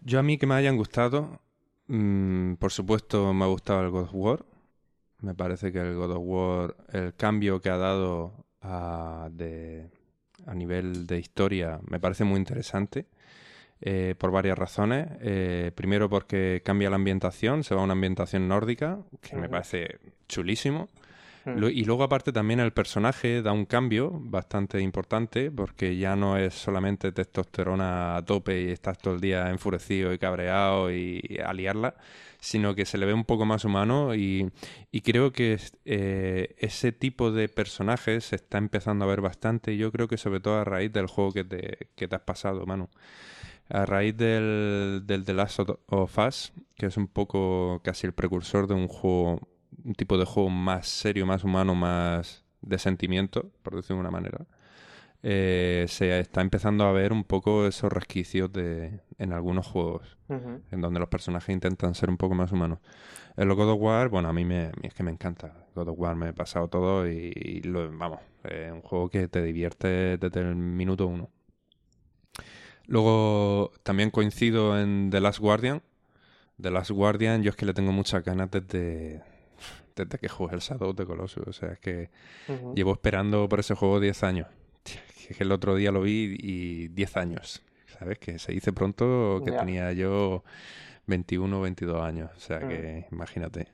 yo a mí que me hayan gustado, mm, por supuesto me ha gustado el God of War. Me parece que el God of War, el cambio que ha dado a, de, a nivel de historia, me parece muy interesante. eh, por varias razones. Eh, primero porque cambia la ambientación, se va a una ambientación nórdica, que me parece chulísimo. Mm. Y luego aparte también el personaje da un cambio bastante importante porque ya no es solamente testosterona a tope y estás todo el día enfurecido y cabreado y a liarla, sino que se le ve un poco más humano y, y creo que eh, ese tipo de personajes se está empezando a ver bastante yo creo que sobre todo a raíz del juego que te, que te has pasado, Manu. A raíz del, del The Last of Us, que es un poco casi el precursor de un juego, un tipo de juego más serio, más humano, más de sentimiento, por decirlo de una manera, eh, se está empezando a ver un poco esos resquicios de, en algunos juegos, en donde los personajes intentan ser un poco más humanos. En los God of War, bueno, a mí me, es que me encanta. God of War me he pasado todo y, y lo, vamos, es un juego que te divierte desde el minuto uno. Luego también coincido en The Last Guardian. The Last Guardian, yo es que le tengo muchas ganas desde, desde que jugué el Shadow the Colossus. O sea, es que Ujú. llevo esperando por ese juego 10 años. Es que el otro día lo vi y 10 años. ¿Sabes? Que se dice pronto que Ya. tenía yo 21 o 22 años. O sea, que imagínate.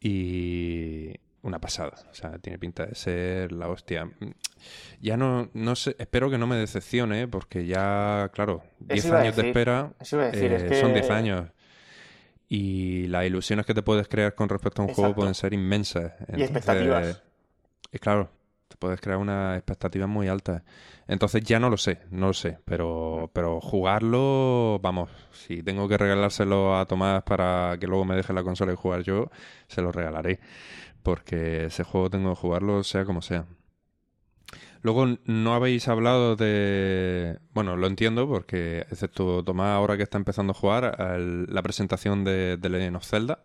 Y una pasada. O sea, tiene pinta de ser la hostia. Ya no, no sé, espero que no me decepcione, porque ya, claro, 10 iba a años de decir. espera Eso iba a decir, eh, es que... son 10 años. Y las ilusiones que te puedes crear con respecto a un juego pueden ser inmensas. Y expectativas. Y claro, te puedes crear unas expectativas muy altas. Entonces ya no lo sé, no lo sé. Pero, pero jugarlo, vamos, si tengo que regalárselo a Tomás para que luego me deje la consola y jugar yo, se lo regalaré. Porque ese juego tengo que jugarlo sea como sea. Luego no habéis hablado de... Bueno, lo entiendo porque, excepto Tomás, ahora que está empezando a jugar, la presentación de, de Legend of Zelda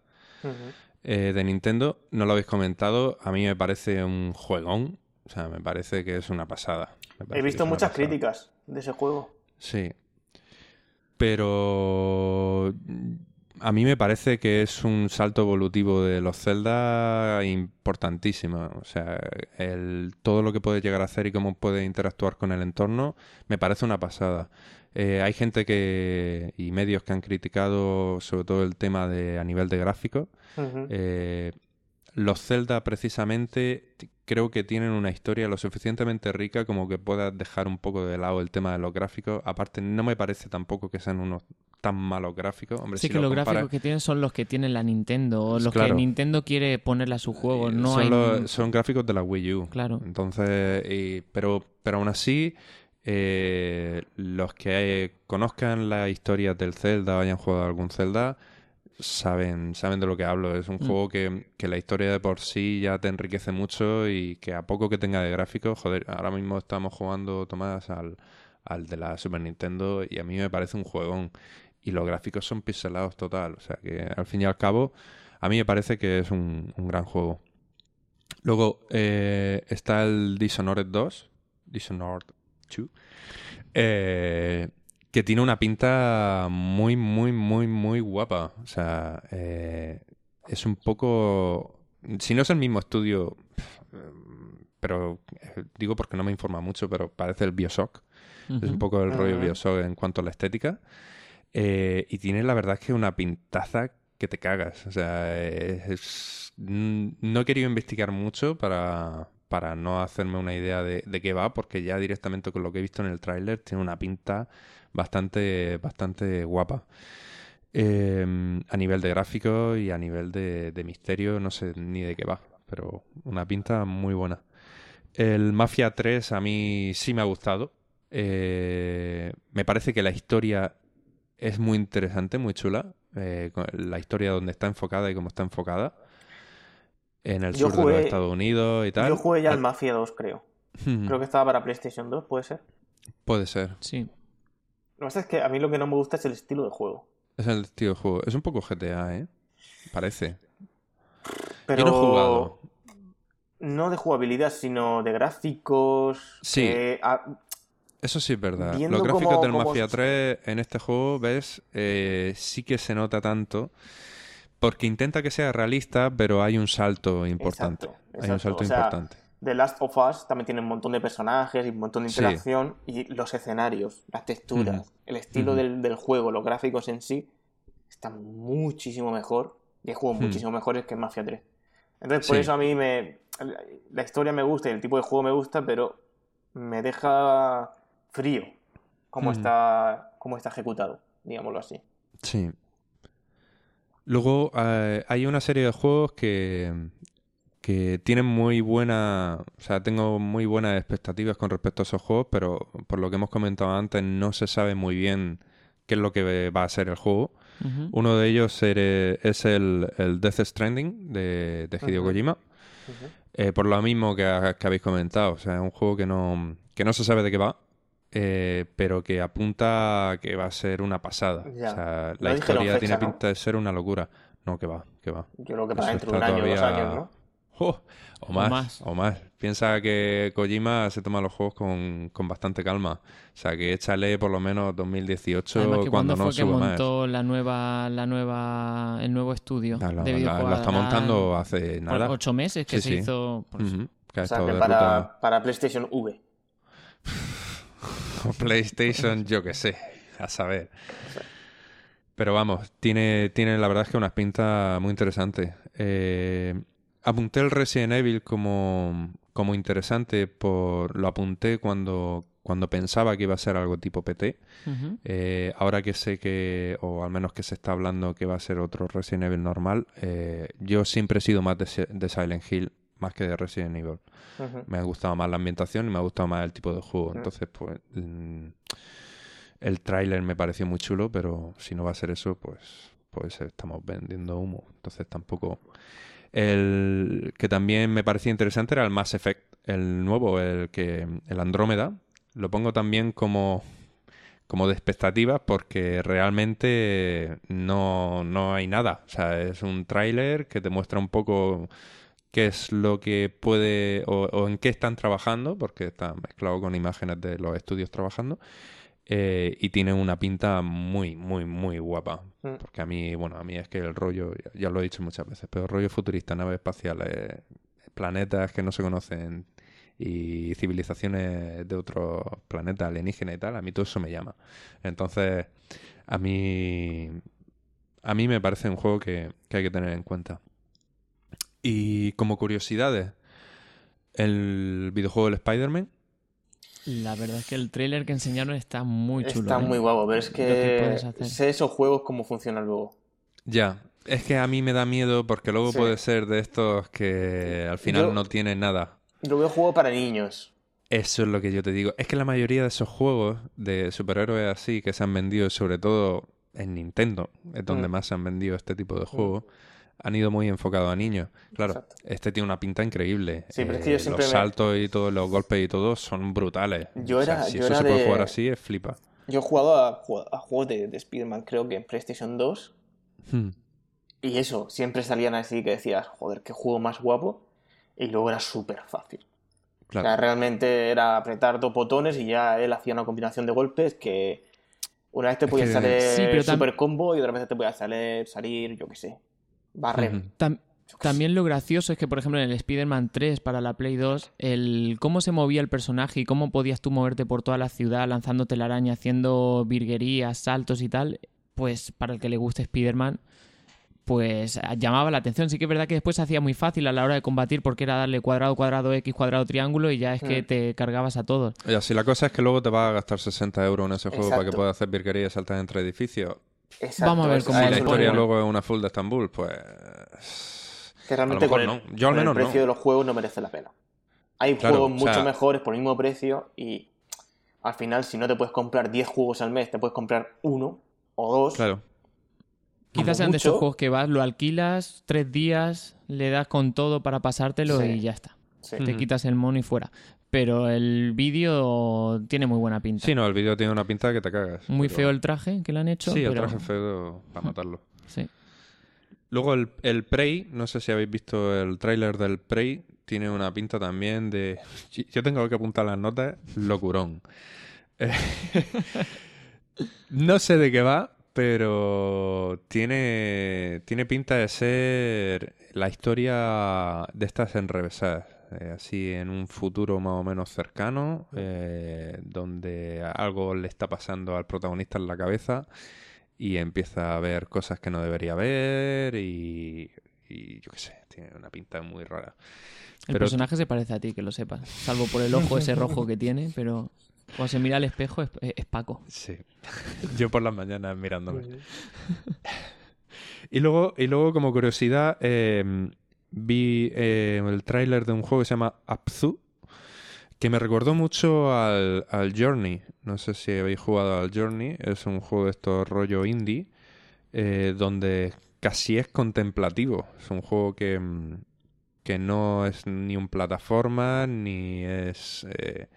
eh, de Nintendo, no lo habéis comentado. A mí me parece un juegón. O sea, me parece que es una pasada. He visto muchas críticas de ese juego. Sí. Pero a mí me parece que es un salto evolutivo de los Zelda importantísimo. O sea, el, todo lo que puede llegar a hacer y cómo puede interactuar con el entorno me parece una pasada. Eh, hay gente que y medios que han criticado sobre todo el tema de a nivel de gráfico. Eh, los Zelda precisamente creo que tienen una historia lo suficientemente rica como que puedas dejar un poco de lado el tema de los gráficos. Aparte, no me parece tampoco que sean unos tan malos gráficos. Hombre, sí, que los gráficos que tienen son los que tiene la Nintendo, los que Nintendo quiere ponerle a su juego. No son, son gráficos de la Wii U. Claro. Entonces, pero, pero aún así, eh, los que conozcan la historia del Zelda o hayan jugado algún Zelda, saben, saben de lo que hablo. Es un mm. juego que, la historia de por sí ya te enriquece mucho y que a poco que tenga de gráficos, joder, ahora mismo estamos jugando, Tomás, al, al de la Super Nintendo y a mí me parece un juegón. Y los gráficos son pixelados total. O sea que al fin y al cabo, a mí me parece que es un, gran juego. Luego eh, está el Dishonored 2, Dishonored 2, eh, que tiene una pinta muy, muy, muy, muy guapa. O sea, eh, es un poco... Si no es el mismo estudio, pero digo porque no me informa mucho, pero parece el Bioshock. Es un poco el rollo Bioshock en cuanto a la estética. Eh, y tiene la verdad que una pintaza que te cagas. O sea, no he querido investigar mucho para, para no hacerme una idea de, de, qué va, porque ya directamente con lo que he visto en el tráiler tiene una pinta bastante, bastante guapa. Em, a nivel de gráfico y a nivel de, misterio, no sé ni de qué va, pero una pinta muy buena. El Mafia 3 a mí sí me ha gustado. Eh, me parece que la historia es muy interesante, muy chula. Eh, la historia donde está enfocada y cómo está enfocada. En el sur de los Estados Unidos y tal. Yo jugué ya al ah. Mafia 2, creo. creo que estaba para PlayStation 2, ¿puede ser? Puede ser. Sí. Lo que pasa es que a mí lo que no me gusta es el estilo de juego. Es el estilo de juego. Es un poco GTA, ¿eh? Parece. Pero... Yo no he jugado. No de jugabilidad, sino de gráficos. Sí. Eso sí es verdad. Los gráficos del Mafia 3 en este juego, ves, eh, sí que se nota tanto. Porque intenta que sea realista, pero hay un salto importante. Hay un salto importante. The Last of Us también tiene un montón de personajes y un montón de interacción y los escenarios, las texturas, el estilo del, juego, los gráficos en sí están muchísimo mejor y hay juegos muchísimo mejores que Mafia 3. Entonces por eso a mí me la historia me gusta y el tipo de juego me gusta, pero me deja frío cómo está cómo está ejecutado, digámoslo así. Sí. Luego eh, hay una serie de juegos que, que tienen muy buena, o sea, tengo muy buenas expectativas con respecto a esos juegos, pero por lo que hemos comentado antes no se sabe muy bien qué es lo que va a ser el juego. Uno de ellos es el, Death Stranding de, de Hideo Kojima. Eh, por lo mismo que, habéis comentado, o sea, es un juego que no, que no se sabe de qué va, eh, pero que apunta a que va a ser una pasada. O sea, la historia tiene pinta de ser una locura. No, que va, que va. Yo creo que para dentro de un año, dos años, ¿no? o, más, o, más, Piensa que Kojima se toma los juegos con, bastante calma. O sea, que échale por lo menos 2018 cuando no fue que montó la nueva, la nueva, el nuevo estudio la, está montando hace nada. Ocho meses que se hizo. o sea, que para, para PlayStation V. (laughs) (laughs) PlayStation, yo que sé, a saber. Pero vamos, tiene, tiene la verdad es que una pinta muy interesante. Eh, apunté el Resident Evil como, como interesante, por lo apunté cuando, cuando pensaba que iba a ser algo tipo PT. Eh, ahora que sé que, o al menos que se está hablando que va a ser otro Resident Evil normal, eh, yo siempre he sido más de, Silent Hill más que de Resident Evil. Me ha gustado más la ambientación y me ha gustado más el tipo de juego. Entonces, pues... Mm, el tráiler me pareció muy chulo, pero si no va a ser eso, pues, pues estamos vendiendo humo. Entonces tampoco el que también me parecía interesante era el Mass Effect el nuevo, el que el Andrómeda, lo pongo también como como de expectativas porque realmente no, no hay nada. O sea, es un tráiler que te muestra un poco qué es lo que puede o, en qué están trabajando, porque está mezclado con imágenes de los estudios trabajando. Eh, y tiene una pinta muy, muy, muy guapa. Mm. Porque a mí, bueno, a mí es que el rollo, ya, lo he dicho muchas veces, pero el rollo futurista, naves espaciales, planetas que no se conocen, y civilizaciones de otros planetas alienígenas y tal, a mí todo eso me llama. Entonces, a mí, a mí me parece un juego que, hay que tener en cuenta. Y como curiosidades, el videojuego del Spider-Man. La verdad es que el trailer que enseñaron está muy chulo. Está ¿eh? muy guapo, pero es que, sé esos juegos cómo funcionan luego. Ya, es que a mí me da miedo porque luego puede ser de estos que al final no tienen nada. Lo veo juego para niños. Eso es lo que yo te digo. Es que la mayoría de esos juegos de superhéroes así que se han vendido, sobre todo en Nintendo, es donde mm. más se han vendido este tipo de mm. Han ido muy enfocados a niños. Claro, este tiene una pinta increíble. Sí, pero es que yo eh, siempre los saltos y todos los golpes y todo son brutales. Yo era, si eso se puede jugar así, es flipa. Yo he jugado a, juegos de, de Spider-Man, creo que en PlayStation 2. Hmm. Y eso, siempre salían así que decías, joder, qué juego más guapo y luego era súper fácil. O sea, realmente era apretar dos botones y ya él hacía una combinación de golpes que una vez te podía salir super combo y otra vez te podía salir, salir, yo qué sé, barrer. también lo gracioso es que, por ejemplo, en el Spider-Man 3 para la Play 2, el cómo se movía el personaje y cómo podías tú moverte por toda la ciudad lanzándote la araña, haciendo virguerías, saltos y tal, pues para el que le guste Spider-Man, pues llamaba la atención. Sí que es verdad que después se hacía muy fácil a la hora de combatir porque era darle cuadrado, cuadrado, X, cuadrado, triángulo y ya es que mm. te cargabas a todos. Y así la cosa es que luego te vas a gastar 60 euros en ese juego para que puedas hacer virguerías y saltar entre edificios. Vamos a ver cómo Si la historia luego es una full de Estambul, pues... Que realmente con el, Yo al menos el precio de los juegos no merece la pena. Hay juegos mucho mejores por el mismo precio y al final si no te puedes comprar 10 juegos al mes, te puedes comprar uno o dos. Claro. Quizás sean de esos juegos que vas, lo alquilas tres días, le das con todo para pasártelo y ya está. Te quitas el mono y fuera. Pero el vídeo tiene muy buena pinta. Sí, no, el vídeo tiene una pinta que te cagas. Muy feo el traje que le han hecho. Sí, el traje feo para matarlo. (laughs) Sí. Luego el, el Prey, no sé si habéis visto el tráiler del Prey, tiene una pinta también de... (laughs) Yo tengo que apuntar las notas, locurón. (laughs) no sé de qué va, pero tiene, tiene pinta de ser la historia de estas enrevesadas. Eh, así en un futuro más o menos cercano, eh, donde algo le está pasando al protagonista en la cabeza y empieza a ver cosas que no debería ver y, yo qué sé, tiene una pinta muy rara. El personaje se parece a ti, que lo sepas, salvo por el ojo ese rojo que tiene, (laughs) pero... Cuando se mira al espejo es, Paco. Sí. (laughs) Yo por las mañanas mirándome. (laughs) y luego, y luego como curiosidad, em, vi em, el tráiler de un juego que se llama Abzu, que me recordó mucho al, Journey. No sé si habéis jugado al Journey. Es un juego de estos rollo indie, eh, donde casi es contemplativo. Es un juego que, em, que no es ni un plataforma, ni es... Eh,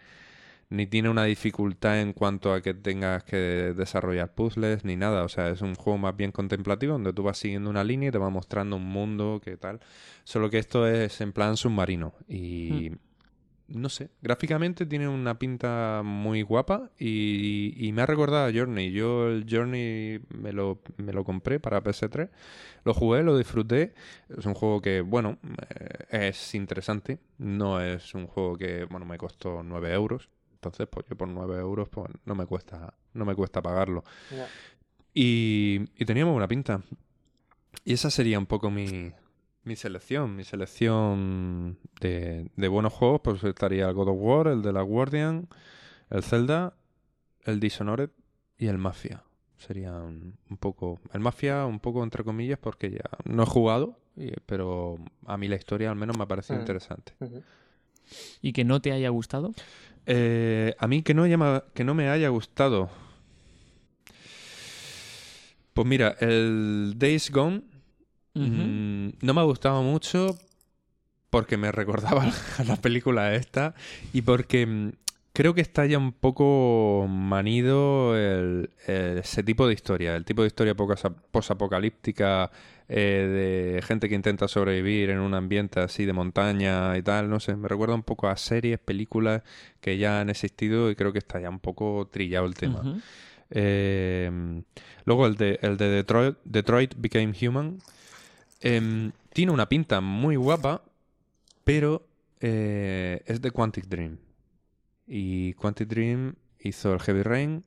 ni tiene una dificultad en cuanto a que tengas que desarrollar puzzles ni nada. O sea, es un juego más bien contemplativo donde tú vas siguiendo una línea y te va mostrando un mundo, qué tal. Solo que esto es en plan submarino. Y hmm. no sé, gráficamente tiene una pinta muy guapa y, me ha recordado a Journey. Yo el Journey me lo, me lo compré para PS3. Lo jugué, lo disfruté. Es un juego que, bueno, eh, es interesante. No es un juego que, bueno, me costó 9 euros entonces, pues yo por 9 euros pues no me cuesta, no me cuesta pagarlo. Y, y, teníamos una pinta. Y esa sería un poco mi, mi selección. Mi selección de, de buenos juegos, pues estaría el God of War, el de la Guardian, el Zelda, el Dishonored y el Mafia. Sería un, poco... El Mafia, un poco entre comillas, porque ya no he jugado, pero a mí la historia al menos me ha parecido mm. interesante. ¿Y que no te haya gustado? Eh, a mí que no, llama, que no me haya gustado. Pues mira, el Days Gone mm, no me ha gustado mucho porque me recordaba a (laughs) la película esta y porque mm, creo que está ya un poco manido ese tipo de historia, el tipo de historia posapocalíptica eh, de gente que intenta sobrevivir en un ambiente así de montaña y tal, no sé, me recuerda un poco a series, películas que ya han existido y creo que está ya un poco trillado el tema. Em, luego el de, el de Detroit, Detroit Became Human. Em, tiene una pinta muy guapa, pero eh, es de Quantic Dream. Y Quantic Dream hizo el Heavy Rain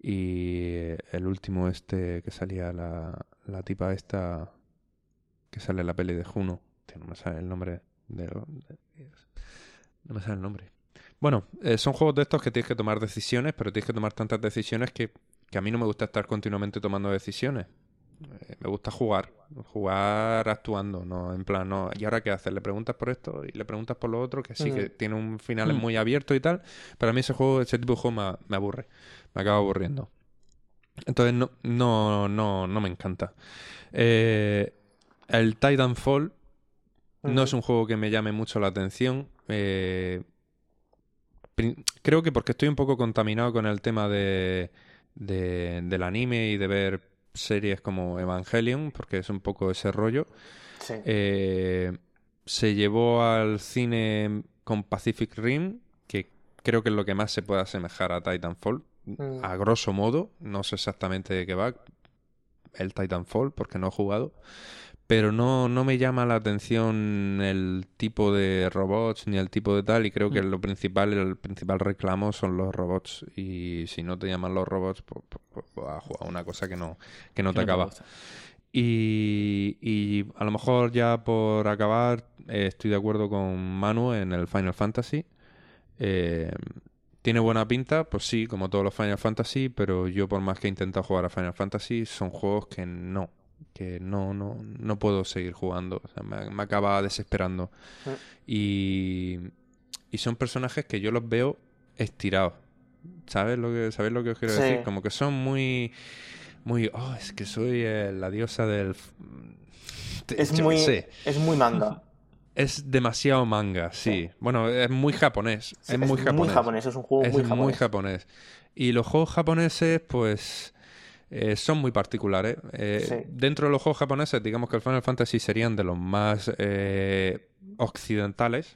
y el último este que salía la, la tipa esta que sale en la peli de Juno. no me sale el nombre de, no me sale el nombre. Bueno, eh, son juegos de estos que tienes que tomar decisiones, pero tienes que tomar tantas decisiones que, que a mí no me gusta estar continuamente tomando decisiones. Eh, me gusta jugar, jugar actuando, no en plan, no, ¿y ahora qué haces? Le preguntas por esto y le preguntas por lo otro, que sí, que mm. tiene un final mm. muy abierto y tal, pero a mí ese juego, ese tipo de juego me, aburre, me acaba aburriendo. Entonces no, no, no, no me encanta. Eh, el Titanfall no es un juego que me llame mucho la atención. Eh, creo que porque estoy un poco contaminado con el tema de, de, del anime y de ver series como Evangelion, porque es un poco ese rollo. Eh, se llevó al cine con Pacific Rim, que creo que es lo que más se puede asemejar a Titanfall, mm. a grosso modo. No sé exactamente de qué va el Titanfall, porque no he jugado pero no, no me llama la atención el tipo de robots ni el tipo de tal y creo que mm. lo principal el principal reclamo son los robots y si no te llaman los robots pues, pues, pues a jugar una cosa que no que no te acaba y, y, a lo mejor ya por acabar eh, estoy de acuerdo con Manu en el Final Fantasy eh, ¿Tiene buena pinta? Pues sí, como todos los Final Fantasy, pero yo por más que he intentado jugar a Final Fantasy, son juegos que no, que no, no, no puedo seguir jugando. me, acaba desesperando. Mm. Y, y son personajes que yo los veo estirados. ¿Sabes lo que, ¿sabes lo que os quiero decir? Como que son muy. Muy. Oh, es que soy la diosa del. Es muy, es muy manga. Es demasiado manga, sí. Bueno, es muy japonés. es, muy japonés. Muy japonés, es un juego muy japonés. muy japonés. Y los juegos japoneses, pues eh, son muy particulares. Eh, dentro de los juegos japoneses, digamos que el Final Fantasy serían de los más eh, occidentales,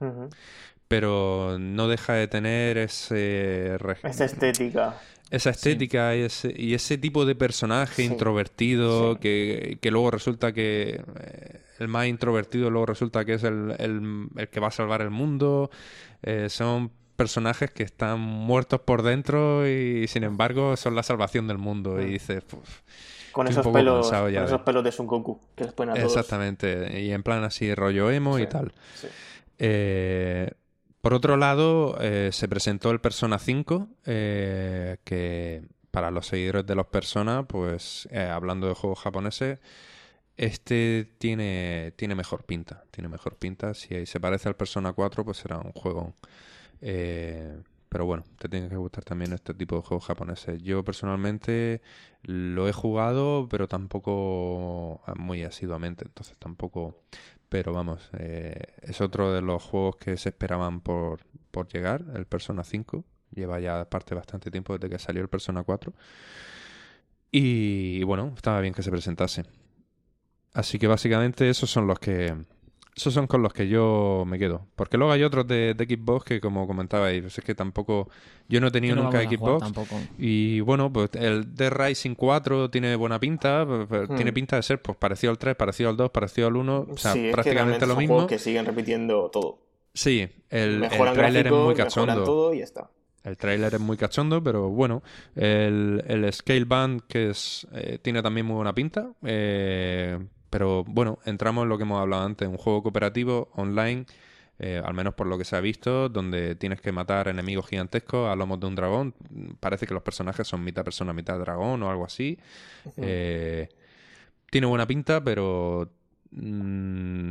pero no deja de tener ese... Esa estética. Esa estética y, ese, y, ese, tipo de personaje introvertido que, que, luego resulta que el más introvertido luego resulta que es el, el, el que va a salvar el mundo. son personajes que están muertos por dentro y sin embargo son la salvación del mundo. Y dices, con esos, pelos, con esos pelos de Sun Goku que les ponen a todos. Exactamente, y en plan así rollo emo y tal. Eh, por otro lado, eh, se presentó el Persona 5, eh, que para los seguidores de los Persona, pues hablando de juegos japoneses, este tiene, tiene mejor pinta. Tiene mejor pinta. Si se parece al Persona 4, pues será un juego eh, pero bueno, te tiene que gustar también este tipo de juegos japoneses. Yo personalmente lo he jugado, pero tampoco muy asiduamente, entonces tampoco... Pero vamos, eh, es otro de los juegos que se esperaban por, por llegar, el Persona 5. Lleva ya parte bastante tiempo desde que salió el Persona 4. Y, y bueno, estaba bien que se presentase. Así que básicamente esos son los que esos son con los que yo me quedo. Porque luego hay otros de, de Xbox que, como comentabais, pues es que tampoco. Yo no he tenido nunca Xbox. Y bueno, pues el The Rising 4 tiene buena pinta. Pues, pues, tiene hmm. pinta de ser pues parecido al 3, parecido al 2, parecido al 1. O sea, prácticamente lo mismo. que siguen repitiendo todo. Sí, el, el trailer es muy cachondo. El trailer es muy cachondo, pero bueno. El, el Scale Band, que es, eh, tiene también muy buena pinta. Eh, pero bueno, entramos en lo que hemos hablado antes, un juego cooperativo online, eh, al menos por lo que se ha visto, donde tienes que matar enemigos gigantescos a lomos de un dragón. Parece que los personajes son mitad persona, mitad dragón o algo así. Eh, tiene buena pinta, pero... Mm,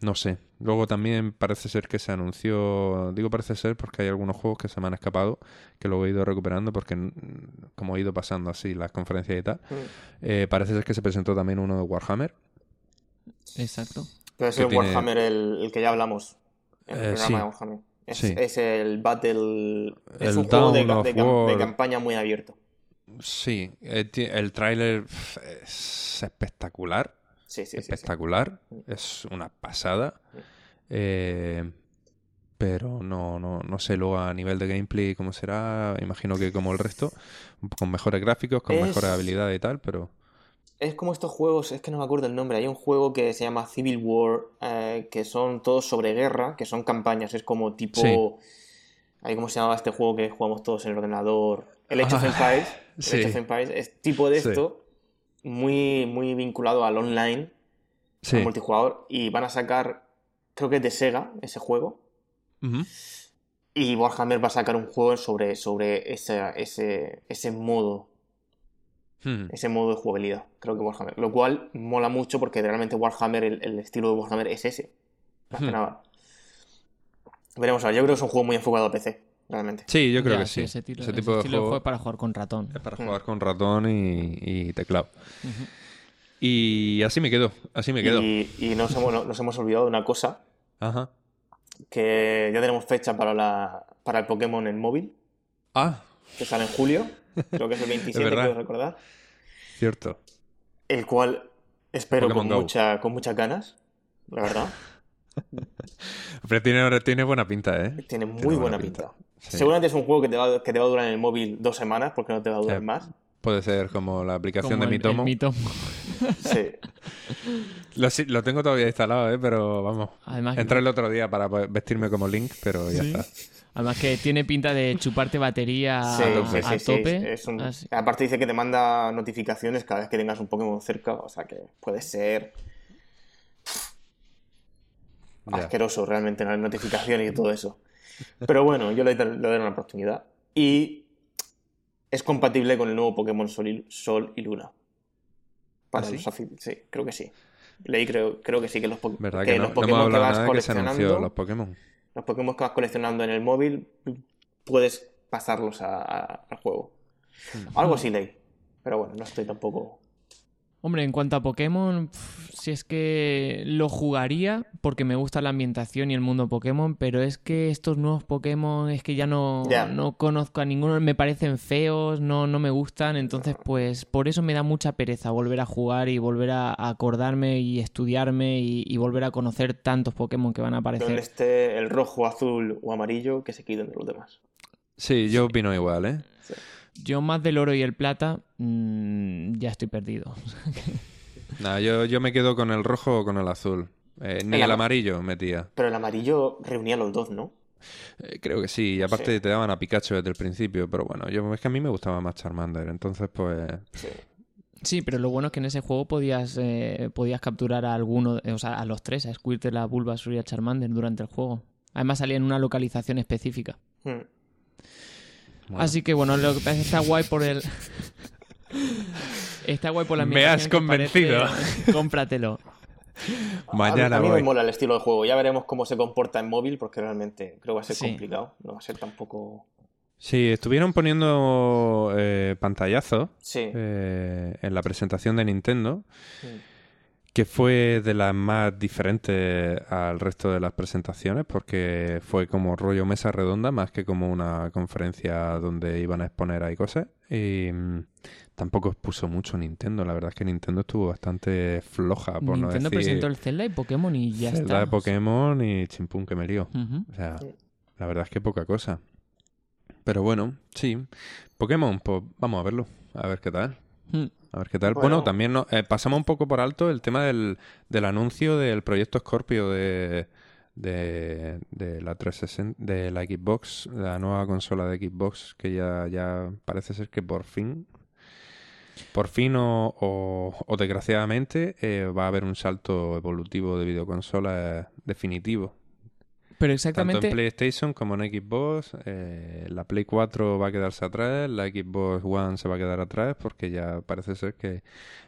no sé. Luego también parece ser que se anunció, digo parece ser porque hay algunos juegos que se me han escapado, que luego he ido recuperando porque mm, como he ido pasando así las conferencias y tal, mm. eh, parece ser que se presentó también uno de Warhammer. Exacto. Pero es el tiene- Warhammer el, el que ya hablamos. En el Eh, programa sí. de Warhammer. Es, Sí. es el Battle. Es El un juego de, cam- campaña muy abierto. Sí, eh, el tráiler es espectacular. Sí, sí, sí. sí. espectacular. Es una pasada. Eh, pero no, no, no sé luego a nivel de gameplay cómo será. Imagino que como el resto, con mejores gráficos, con Es- mejores habilidades y tal, pero... Es como estos juegos, es que no me acuerdo el nombre. Hay un juego que se llama Civil War, eh, que son todos sobre guerra, que son campañas. Es como tipo. Sí. Ahí, ¿Cómo se llamaba este juego que jugamos todos en el ordenador? El Age of Ah, Empires. El sí. (laughs) Age of Empires es tipo de Sí. esto, muy, muy vinculado al online, al multijugador. Y van a sacar, creo que es de Sega, ese juego. Y Warhammer va a sacar un juego sobre, sobre ese, ese, ese modo Hmm. ese modo de jugabilidad, creo que Warhammer. Lo cual mola mucho porque realmente Warhammer, el, el estilo de Warhammer es ese. Más que Hmm. nada. Veremos a ver, yo creo que es un juego muy enfocado a PC, realmente. Sí, yo creo Ya, que sí. Ese, tiro- Ese ese tipo de estilo juego es para jugar con ratón. es para Mm. jugar con ratón y, y teclado. Ujú. Y así me quedo, así me quedo. Y, y nos, hemos, nos hemos olvidado de una cosa, Ajá. que ya tenemos fecha para, la, para el Pokémon en móvil, Ah, que sale en julio, creo que es el (laughs) 27, verdad. quiero recordar, cierto. el cual espero Pokémon con, Go. mucha, con muchas ganas, la verdad. (laughs) Pero tiene, tiene buena pinta, ¿eh? Tiene muy Tiene buena pinta. Sí. Seguramente es un juego que te, va, que te va a durar en el móvil dos semanas, porque no te va a durar Eh, más. Puede ser como la aplicación Como de el- mi tomo. el Mi Tomo. (laughs) Sí. (laughs) Lo, tengo todavía instalado, ¿eh? Pero vamos. Además, Entré el otro día para vestirme como Link, pero ya Sí. está. además que tiene pinta de chuparte batería Sí, a, sí, sí, a sí, tope. es un- Aparte dice que te manda notificaciones cada vez que tengas un Pokémon cerca, o sea que puede ser Ya. asqueroso realmente las notificaciones y todo eso. Pero bueno, yo le, le doy una oportunidad. Y es compatible con el nuevo Pokémon Sol y, Sol y Luna. Para ¿Ah, sí? los afi- sí, creo que sí. Leí, creo, creo que sí, que los, po- ¿Verdad que que no, los no Pokémon que vas coleccionando, los Pokémon? los Pokémon que vas coleccionando en el móvil, puedes pasarlos a- a- al juego. Hmm. Algo así leí. Pero bueno, no estoy tampoco. Hombre, en cuanto a Pokémon, si es que lo jugaría porque me gusta la ambientación y el mundo Pokémon, pero es que estos nuevos Pokémon es que ya no, Ya. no conozco a ninguno, me parecen feos, no, no me gustan, entonces pues por eso me da mucha pereza volver a jugar y volver a acordarme y estudiarme y, y volver a conocer tantos Pokémon que van a Donde aparecer. esté el rojo, azul o amarillo, que se quiten de los demás. Sí, yo opino igual, ¿eh? Yo más del oro y el plata, mm, ya estoy perdido. (laughs) Nada, yo, yo me quedo con el rojo o con el azul. Eh, ni El el ama- amarillo metía. Pero el amarillo reunía los dos, ¿no? Eh, creo que sí, y aparte Sí. te daban a Pikachu desde el principio, pero bueno, yo es que a mí me gustaba más Charmander, entonces pues... Sí. Sí, pero lo bueno es que en ese juego podías, eh, podías capturar a alguno, eh, o sea, a los tres, a Squirtle, a Bulbasaur y a Charmander durante el juego. Además salía en una localización específica. Hmm. Bueno. Así que bueno, lo que pasa es que está guay por el... (laughs) está guay por la Me has convencido. parece- (laughs) Cómpratelo. Mañana a, mí- a mí voy. me mola el estilo de juego. Ya veremos cómo se comporta en móvil, porque realmente creo que va a ser Sí. complicado. No va a ser tampoco. Sí, estuvieron poniendo eh, pantallazos Sí. eh, en la presentación de Nintendo, Hmm. Que fue de las más diferentes al resto de las presentaciones, porque fue como rollo mesa redonda, más que como una conferencia donde iban a exponer ahí cosas. Y mm, tampoco expuso mucho Nintendo, la verdad es que Nintendo estuvo bastante floja, por no Nintendo decir presentó el Zelda y Pokémon y ya Zelda está. de Pokémon y chimpún que me lío. O sea, la verdad es que poca cosa. Pero bueno, sí. Pokémon, pues vamos a verlo. A ver qué tal. Mm. A ver qué tal. Bueno, Bueno. también no- eh, pasamos un poco por alto el tema del, del anuncio del proyecto Scorpio de, de, de la 360, de la Xbox, la nueva consola de Xbox, que ya, ya parece ser que por fin, por fin o, o- o desgraciadamente, eh, va a haber un salto evolutivo de videoconsolas definitivo. Pero Tanto exactamente... en PlayStation como en Xbox, eh, la Play 4 va a quedarse atrás, la Xbox One se va a quedar atrás porque ya parece ser que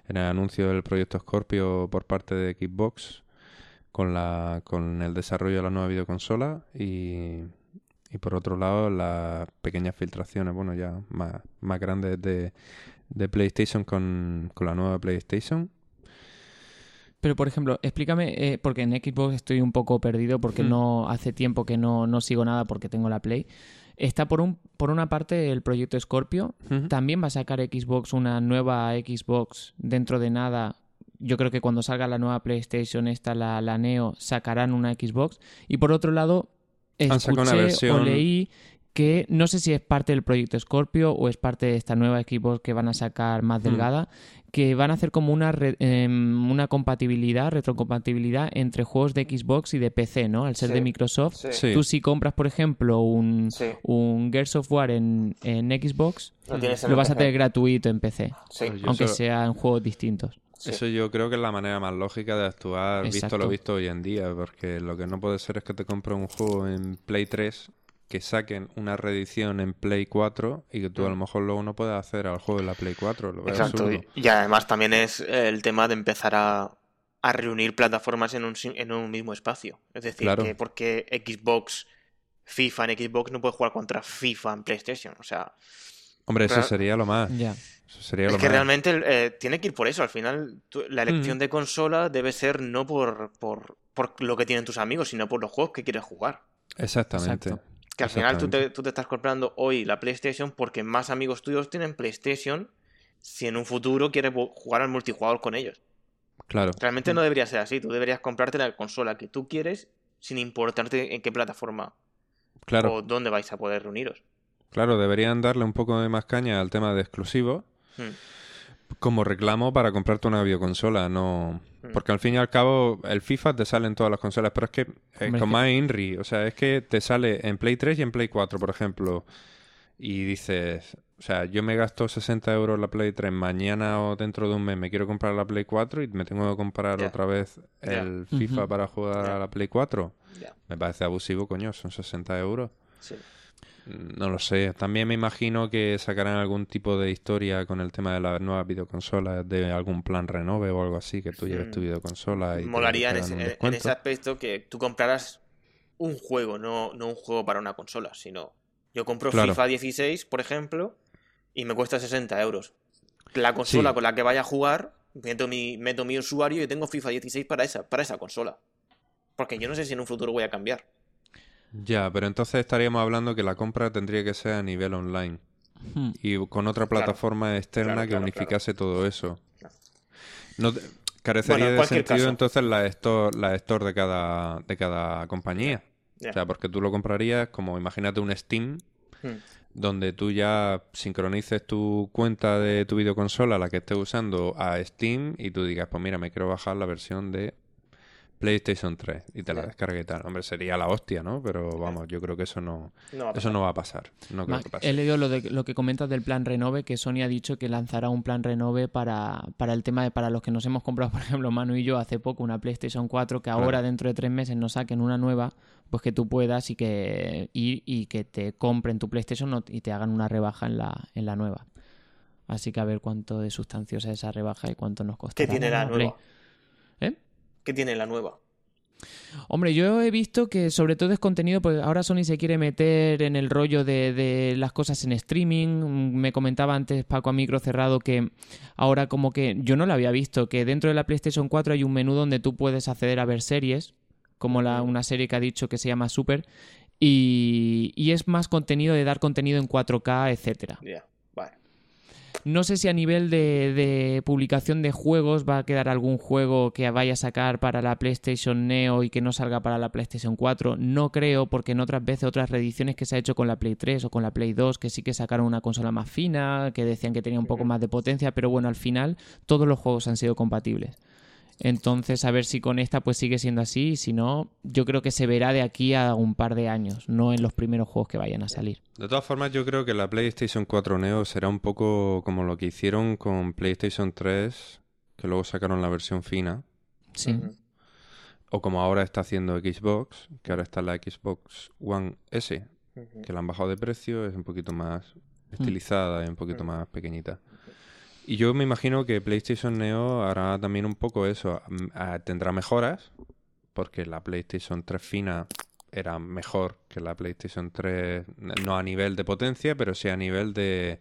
en el anuncio del proyecto Scorpio por parte de Xbox con la con el desarrollo de la nueva videoconsola y, y por otro lado las pequeñas filtraciones, bueno ya más, más grandes de, de PlayStation con, con la nueva PlayStation. Pero, por ejemplo, explícame, eh, porque en Xbox estoy un poco perdido porque Hmm. no hace tiempo que no, no sigo nada porque tengo la Play. Está por, un, por una parte el proyecto Scorpio. También va a sacar Xbox una nueva Xbox dentro de nada. Yo creo que cuando salga la nueva PlayStation, esta, la, la Neo, sacarán una Xbox. Y por otro lado, una escuché o versión- leí que no sé si es parte del proyecto Scorpio o es parte de esta nueva Xbox que van a sacar más Hmm. delgada, que van a hacer como una, re- em, una compatibilidad, retrocompatibilidad entre juegos de Xbox y de PC, ¿no? Al ser Sí. de Microsoft. Sí. Tú si compras, por ejemplo, un, Sí. un Gears of War en, en Xbox, Lo vas a tener gratuito en PC, Sí. Yo aunque sean juegos distintos. Sí. Eso yo creo que es la manera más lógica de actuar, visto lo visto hoy en día, porque lo que no puede ser es que te compres un juego en Play 3, que saquen una reedición en Play 4 y que tú a lo mejor luego no puedas hacer al juego en la Play 4. Lo Exacto. absurdo. Y, y además también es el tema de empezar a, a reunir plataformas en un, en un mismo espacio. Es decir, Claro. que porque Xbox, FIFA en Xbox no puede jugar contra FIFA en PlayStation. O sea, Hombre, eso Real- sería lo más. Ya. Eso sería es lo que más. realmente eh, tiene que ir por eso. Al final, tú- la elección Mm. de consola debe ser no por, por, por lo que tienen tus amigos, sino por los juegos que quieres jugar. Exactamente. Exacto. Que al final tú te, Exactamente. tú te estás comprando hoy la PlayStation porque más amigos tuyos tienen PlayStation si en un futuro quieres jugar al multijugador con ellos. Claro. Realmente no debería ser así. Tú deberías comprarte la consola que tú quieres sin importarte en qué plataforma Claro. o dónde vais a poder reuniros. Claro, deberían darle un poco de más caña al tema de exclusivos Hmm. como reclamo para comprarte una videoconsola, no... Mm. Porque al fin y al cabo el FIFA te sale en todas las consolas, pero es que eh, con más INRI, o sea, es que te sale en Play 3 y en Play 4, por ejemplo, y dices, o sea, yo me gasto 60 euros la Play 3, mañana o dentro de un mes me quiero comprar la Play 4 y me tengo que comprar otra vez el FIFA para jugar a la Play 4. Ya, Me parece abusivo, coño, son 60 euros. sí. No lo sé. También me imagino que sacarán algún tipo de historia con el tema de las nuevas videoconsolas, de algún plan renove o algo así, que tú lleves tu Mm. videoconsola y Molaría en ese, en- ese aspecto que tú compraras un juego, no, no un juego para una consola, sino yo compro Claro. FIFA 16, por ejemplo, y me cuesta 60 euros. La consola Sí. con la que vaya a jugar, meto mi, meto mi usuario y tengo FIFA 16 para esa, para esa consola. Porque yo no sé si en un futuro voy a cambiar. Ya, pero entonces estaríamos hablando que la compra tendría que ser a nivel online Hmm. y con otra Claro. plataforma externa Claro, que claro, unificase todo eso. Claro. No te- carecería Bueno, en de sentido caso. entonces la store, la store de cada, de cada compañía. O sea, porque tú lo comprarías como, imagínate un Steam Hmm. donde tú ya sincronices tu cuenta de tu videoconsola, la que estés usando, a Steam y tú digas, pues mira, me quiero bajar la versión de PlayStation 3 y te la Ya. descargues y tal. Hombre, sería la hostia, ¿no? Pero vamos, yo creo que eso no, No va a eso pasar. no va a pasar. No creo que pase. He leído lo, de, lo que comentas del plan Renove, que Sony ha dicho que lanzará un plan Renove para, para el tema de para los que nos hemos comprado, (laughs) por ejemplo, Manu y yo hace poco una PlayStation 4, que ahora Claro. dentro de tres meses nos saquen una nueva, pues que tú puedas y que ir y que te compren tu PlayStation y te hagan una rebaja en la, en la nueva. Así que a ver cuánto de sustanciosa es esa rebaja y cuánto nos costará. ¿Qué tiene la nueva? ¿Qué tiene la nueva? Hombre, yo he visto que sobre todo es contenido, pues ahora Sony se quiere meter en el rollo de, de las cosas en streaming. Mm, Me comentaba antes Paco a micro cerrado que ahora como que yo no lo había visto, que dentro de la PlayStation 4 hay un menú donde tú puedes acceder a ver series, como la, una serie que ha dicho que se llama Super, y, y es más contenido de dar contenido en 4K, etcétera. Vale. No sé si a nivel de, de publicación de juegos va a quedar algún juego que vaya a sacar para la PlayStation Neo y que no salga para la PlayStation 4. No creo, porque en otras veces, otras reediciones que se ha hecho con la Play 3 o con la Play 2, que sí que sacaron una consola más fina, que decían que tenía un poco más de potencia, pero bueno, al final todos los juegos han sido compatibles. Entonces, a ver si con esta pues sigue siendo así, y si no, yo creo que se verá de aquí a un par de años, no en los primeros juegos que vayan a salir. De todas formas, yo creo que la PlayStation 4 Neo será un poco como lo que hicieron con PlayStation 3, que luego sacaron la versión fina, Sí. O como ahora está haciendo Xbox, que ahora está la Xbox One S, que la han bajado de precio, es un poquito más estilizada y un poquito Mm. más pequeñita. Y yo me imagino que PlayStation Neo hará también un poco eso. Mm, ah, Tendrá mejoras, porque la PlayStation 3 fina era mejor que la PlayStation 3, no a nivel de potencia, pero sí a nivel de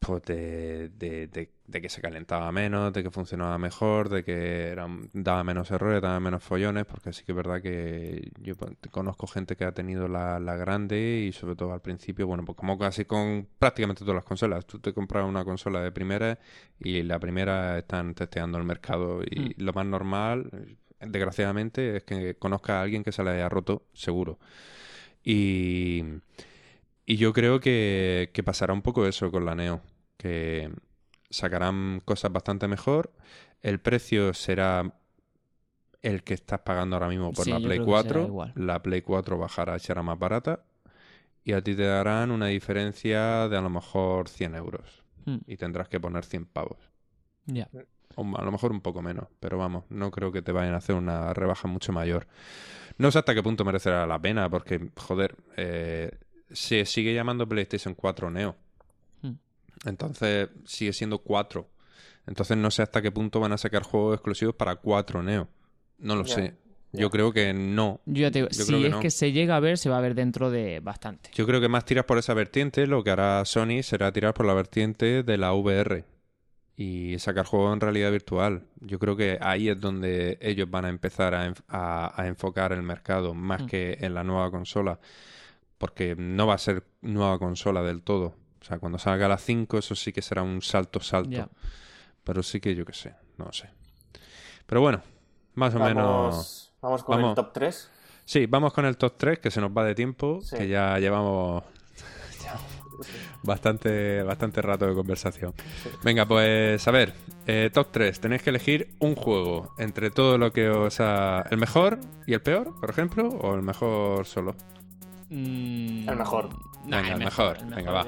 pues de, de- de- de que se calentaba menos, de que funcionaba mejor, de que era, daba menos errores, daba menos follones, porque sí que es verdad que yo pues, conozco gente que ha tenido la, la grande y sobre todo al principio, bueno, pues como casi con prácticamente todas las consolas, tú te compras una consola de primera y la primera están testeando el mercado y lo más normal, desgraciadamente, es que conozca a alguien que se le haya roto, seguro. Y, y yo creo que, que pasará un poco eso con la Neo, que sacarán cosas bastante mejor, el precio será el que estás pagando ahora mismo por Sí, la Play creo que será 4, igual. la Play 4 bajará y será más barata, y a ti te darán una diferencia de a lo mejor 100 euros, Mm, y tendrás que poner 100 pavos. ya. O a lo mejor un poco menos, pero vamos, no creo que te vayan a hacer una rebaja mucho mayor. No sé hasta qué punto merecerá la pena, porque, joder, eh, se sigue llamando PlayStation 4 Neo. Hmm. Entonces sigue siendo 4. Entonces no sé hasta qué punto van a sacar juegos exclusivos para 4 Neo. No lo sé. Yo creo que no. Yo ya te digo, Yo si creo que es no. que se llega a ver, se va a ver dentro de bastante. Yo creo que más tiras por esa vertiente. Lo que hará Sony será tirar por la vertiente de la VR y sacar juegos en realidad virtual. Yo creo que ahí es donde ellos van a empezar a, enf- a- a enfocar el mercado más Mm. que en la nueva consola, porque no va a ser nueva consola del todo. O sea, cuando salga la 5, eso sí que será un salto, salto. Pero sí que yo qué sé, no sé. Pero bueno, más o menos. Vamos, vamos con Vamos. el top 3. Sí, vamos con el top 3, que se nos va de tiempo, Sí. que ya llevamos (laughs) bastante, bastante rato de conversación. Venga, pues a ver, eh, top 3. Tenéis que elegir un juego entre todo lo que os ha... ¿El mejor y el peor, por ejemplo? ¿O el mejor solo? Mm, El mejor. nah, Venga, el mejor. Venga, va.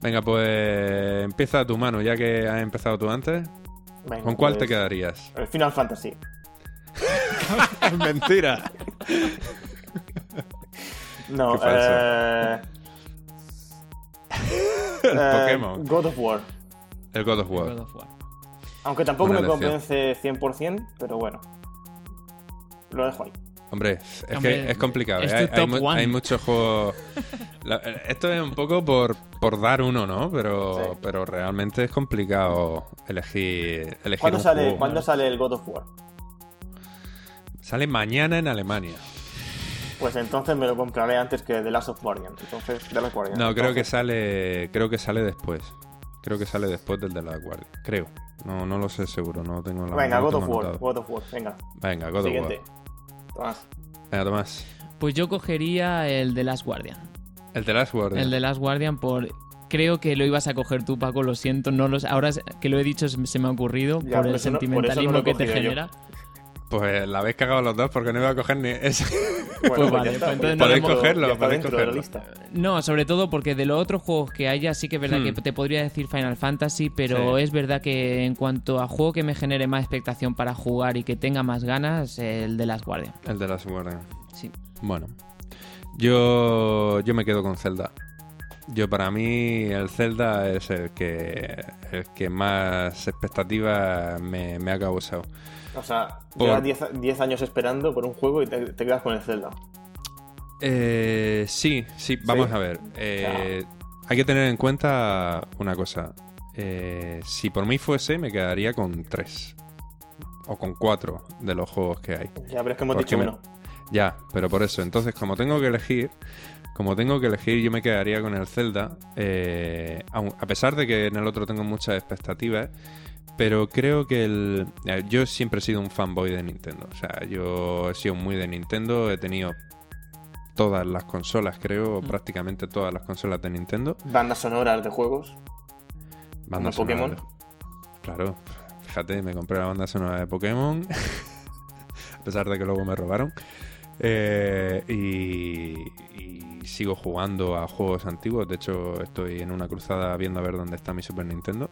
Venga, pues empieza tu mano, ya que has empezado tú antes. Venga, ¿Con cuál te pues, quedarías? El Final Fantasy. (laughs) Mentira. No, eh, (laughs) El eh, Pokémon. God of War. El God of War. God of War. Aunque tampoco me convence 100%, pero bueno. Lo dejo ahí. Hombre, es Hombre, que es complicado. es ¿eh? tu Hay, hay top mu- one. hay muchos juegos. (laughs) La- esto es un poco por, por dar uno, ¿no? Pero, Sí. pero realmente es complicado elegir, elegir ¿Cuándo un sale, juego. ¿cuándo sale el God of War? Sale mañana en Alemania. Pues entonces me lo compraré antes que The Last of Guardian. Entonces, The Last Guardian. No, creo que sale. Creo que sale después. Creo que sale después del de la Guardia. Creo. No, no lo sé seguro, no tengo la Venga, God of War. God of War. Venga. Venga, God Siguiente. of War. Tomás. Venga, Tomás. Pues yo cogería el de Last Guardian. El de Last Guardian. El de Last Guardian por... Creo que lo ibas a coger tú, Paco, lo siento. No los... Ahora que lo he dicho se me ha ocurrido Ya, por por el eso no- por eso no sentimentalismo que te yo. genera. Pues la habéis cagado los dos porque no iba a coger ni ese. Bueno, Pues vale, pues entonces ya no Podéis cogerlo, ya podéis dentro de la cogerlo. lista. No, sobre todo porque de los otros juegos que haya sí que es verdad Hmm. que te podría decir Final Fantasy, pero Sí. es verdad que en cuanto a juego que me genere más expectación para jugar y que tenga más ganas, el de Last Guardian. El de Last Guardian. Sí. Bueno, yo, yo me quedo con Zelda. Yo para mí el Zelda es el que, el que más expectativas me, me ha causado. O sea, Por- llevas 10 10 años esperando por un juego y te, te quedas con el Zelda. Eh, sí, sí, vamos a ver. Eh, Hay que tener en cuenta una cosa. Eh, si por mí fuese, me quedaría con tres. O con cuatro de los juegos que hay. Ya, pero es que hemos Porque dicho me- uno. Ya, pero por eso. Entonces, como tengo que elegir, como tengo que elegir, yo me quedaría con el Zelda. eh, a pesar de que en el otro tengo muchas expectativas. Pero creo que el. eh, Yo siempre he sido un fanboy de Nintendo. O sea, yo he sido muy de Nintendo. He tenido todas las consolas, creo. Mm. Prácticamente todas las consolas de Nintendo. Bandas sonoras de juegos. Bandas Como Pokémon. sonoras. Claro, fíjate, me compré la banda sonora de Pokémon. (laughs) a pesar de que luego me robaron. Eh, y, y sigo jugando a juegos antiguos. De hecho, estoy en una cruzada viendo a ver dónde está mi Super Nintendo.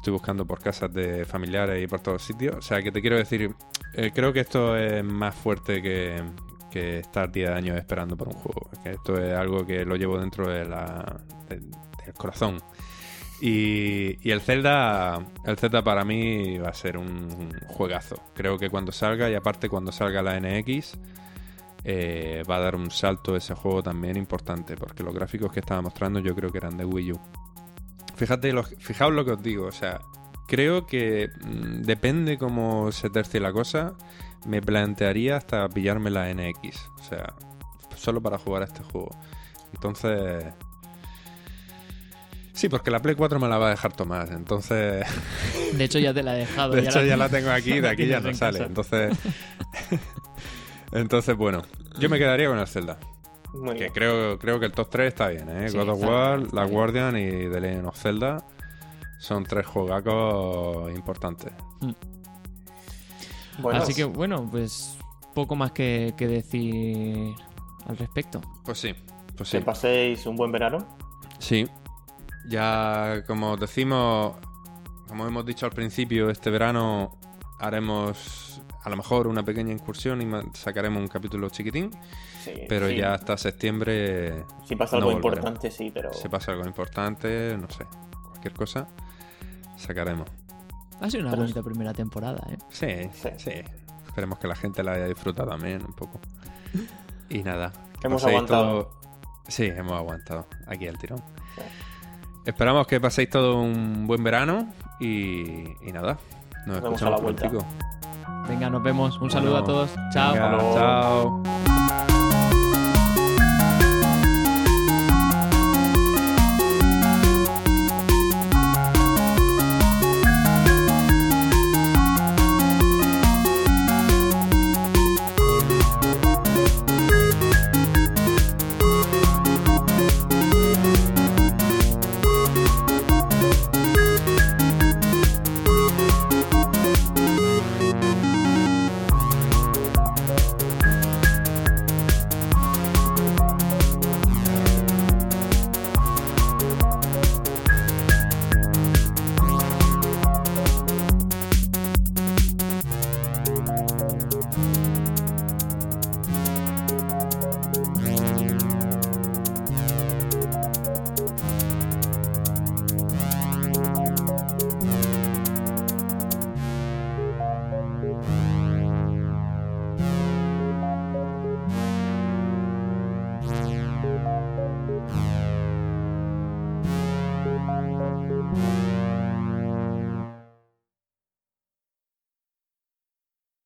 Estoy buscando por casas de familiares y por todos sitios. O sea, que te quiero decir, eh, creo que esto es más fuerte que, estar 10 años esperando por un juego. Esto es algo que lo llevo dentro del corazón. Y, el Zelda, el para mí va a ser un juegazo. Creo que cuando salga, y aparte cuando salga la NX, eh, va a dar un salto ese juego también importante, porque los gráficos que estaba mostrando yo creo que eran de Wii U. Fíjate, lo, fijaos lo que os digo, o sea, creo que mm, depende cómo se tercie la cosa, me plantearía hasta pillarme la NX, o sea, solo para jugar a este juego. Entonces... Sí, porque la Play 4 me la va a dejar Tomás, entonces... (laughs) De hecho ya te la he dejado. (laughs) De ya hecho la- ya la tengo aquí, de aquí ya no sale, casa. entonces... (laughs) entonces, bueno, yo me quedaría con el Zelda. Muy Que bien. creo, creo que el top 3 está bien, ¿eh? Sí, God of War, bien, La. Guardian y The Legend of Zelda son tres juegacos importantes. Bueno, Así que bueno, pues poco más que, que decir al respecto. Pues sí, pues que sí. paséis un buen verano. Sí. Ya, como decimos, como hemos dicho al principio, este verano haremos a lo mejor una pequeña incursión y sacaremos un capítulo chiquitín, Sí, pero sí. ya hasta septiembre Si pasa algo importante, sí, pero. se pasa algo importante, no sé, cualquier cosa, sacaremos. Ha sido una Pero- bonita primera temporada, ¿eh? Sí, Sí. sí, Esperemos que la gente la haya disfrutado también un poco. Y nada. Hemos aguantado. todo- Sí, hemos aguantado aquí el tirón. Sí. Esperamos que paséis todo un buen verano y, y nada. Nos Nos vemos a la escuchamos vuelta. prontico. Venga, nos vemos. Un saludo a todos. Chao. Chao.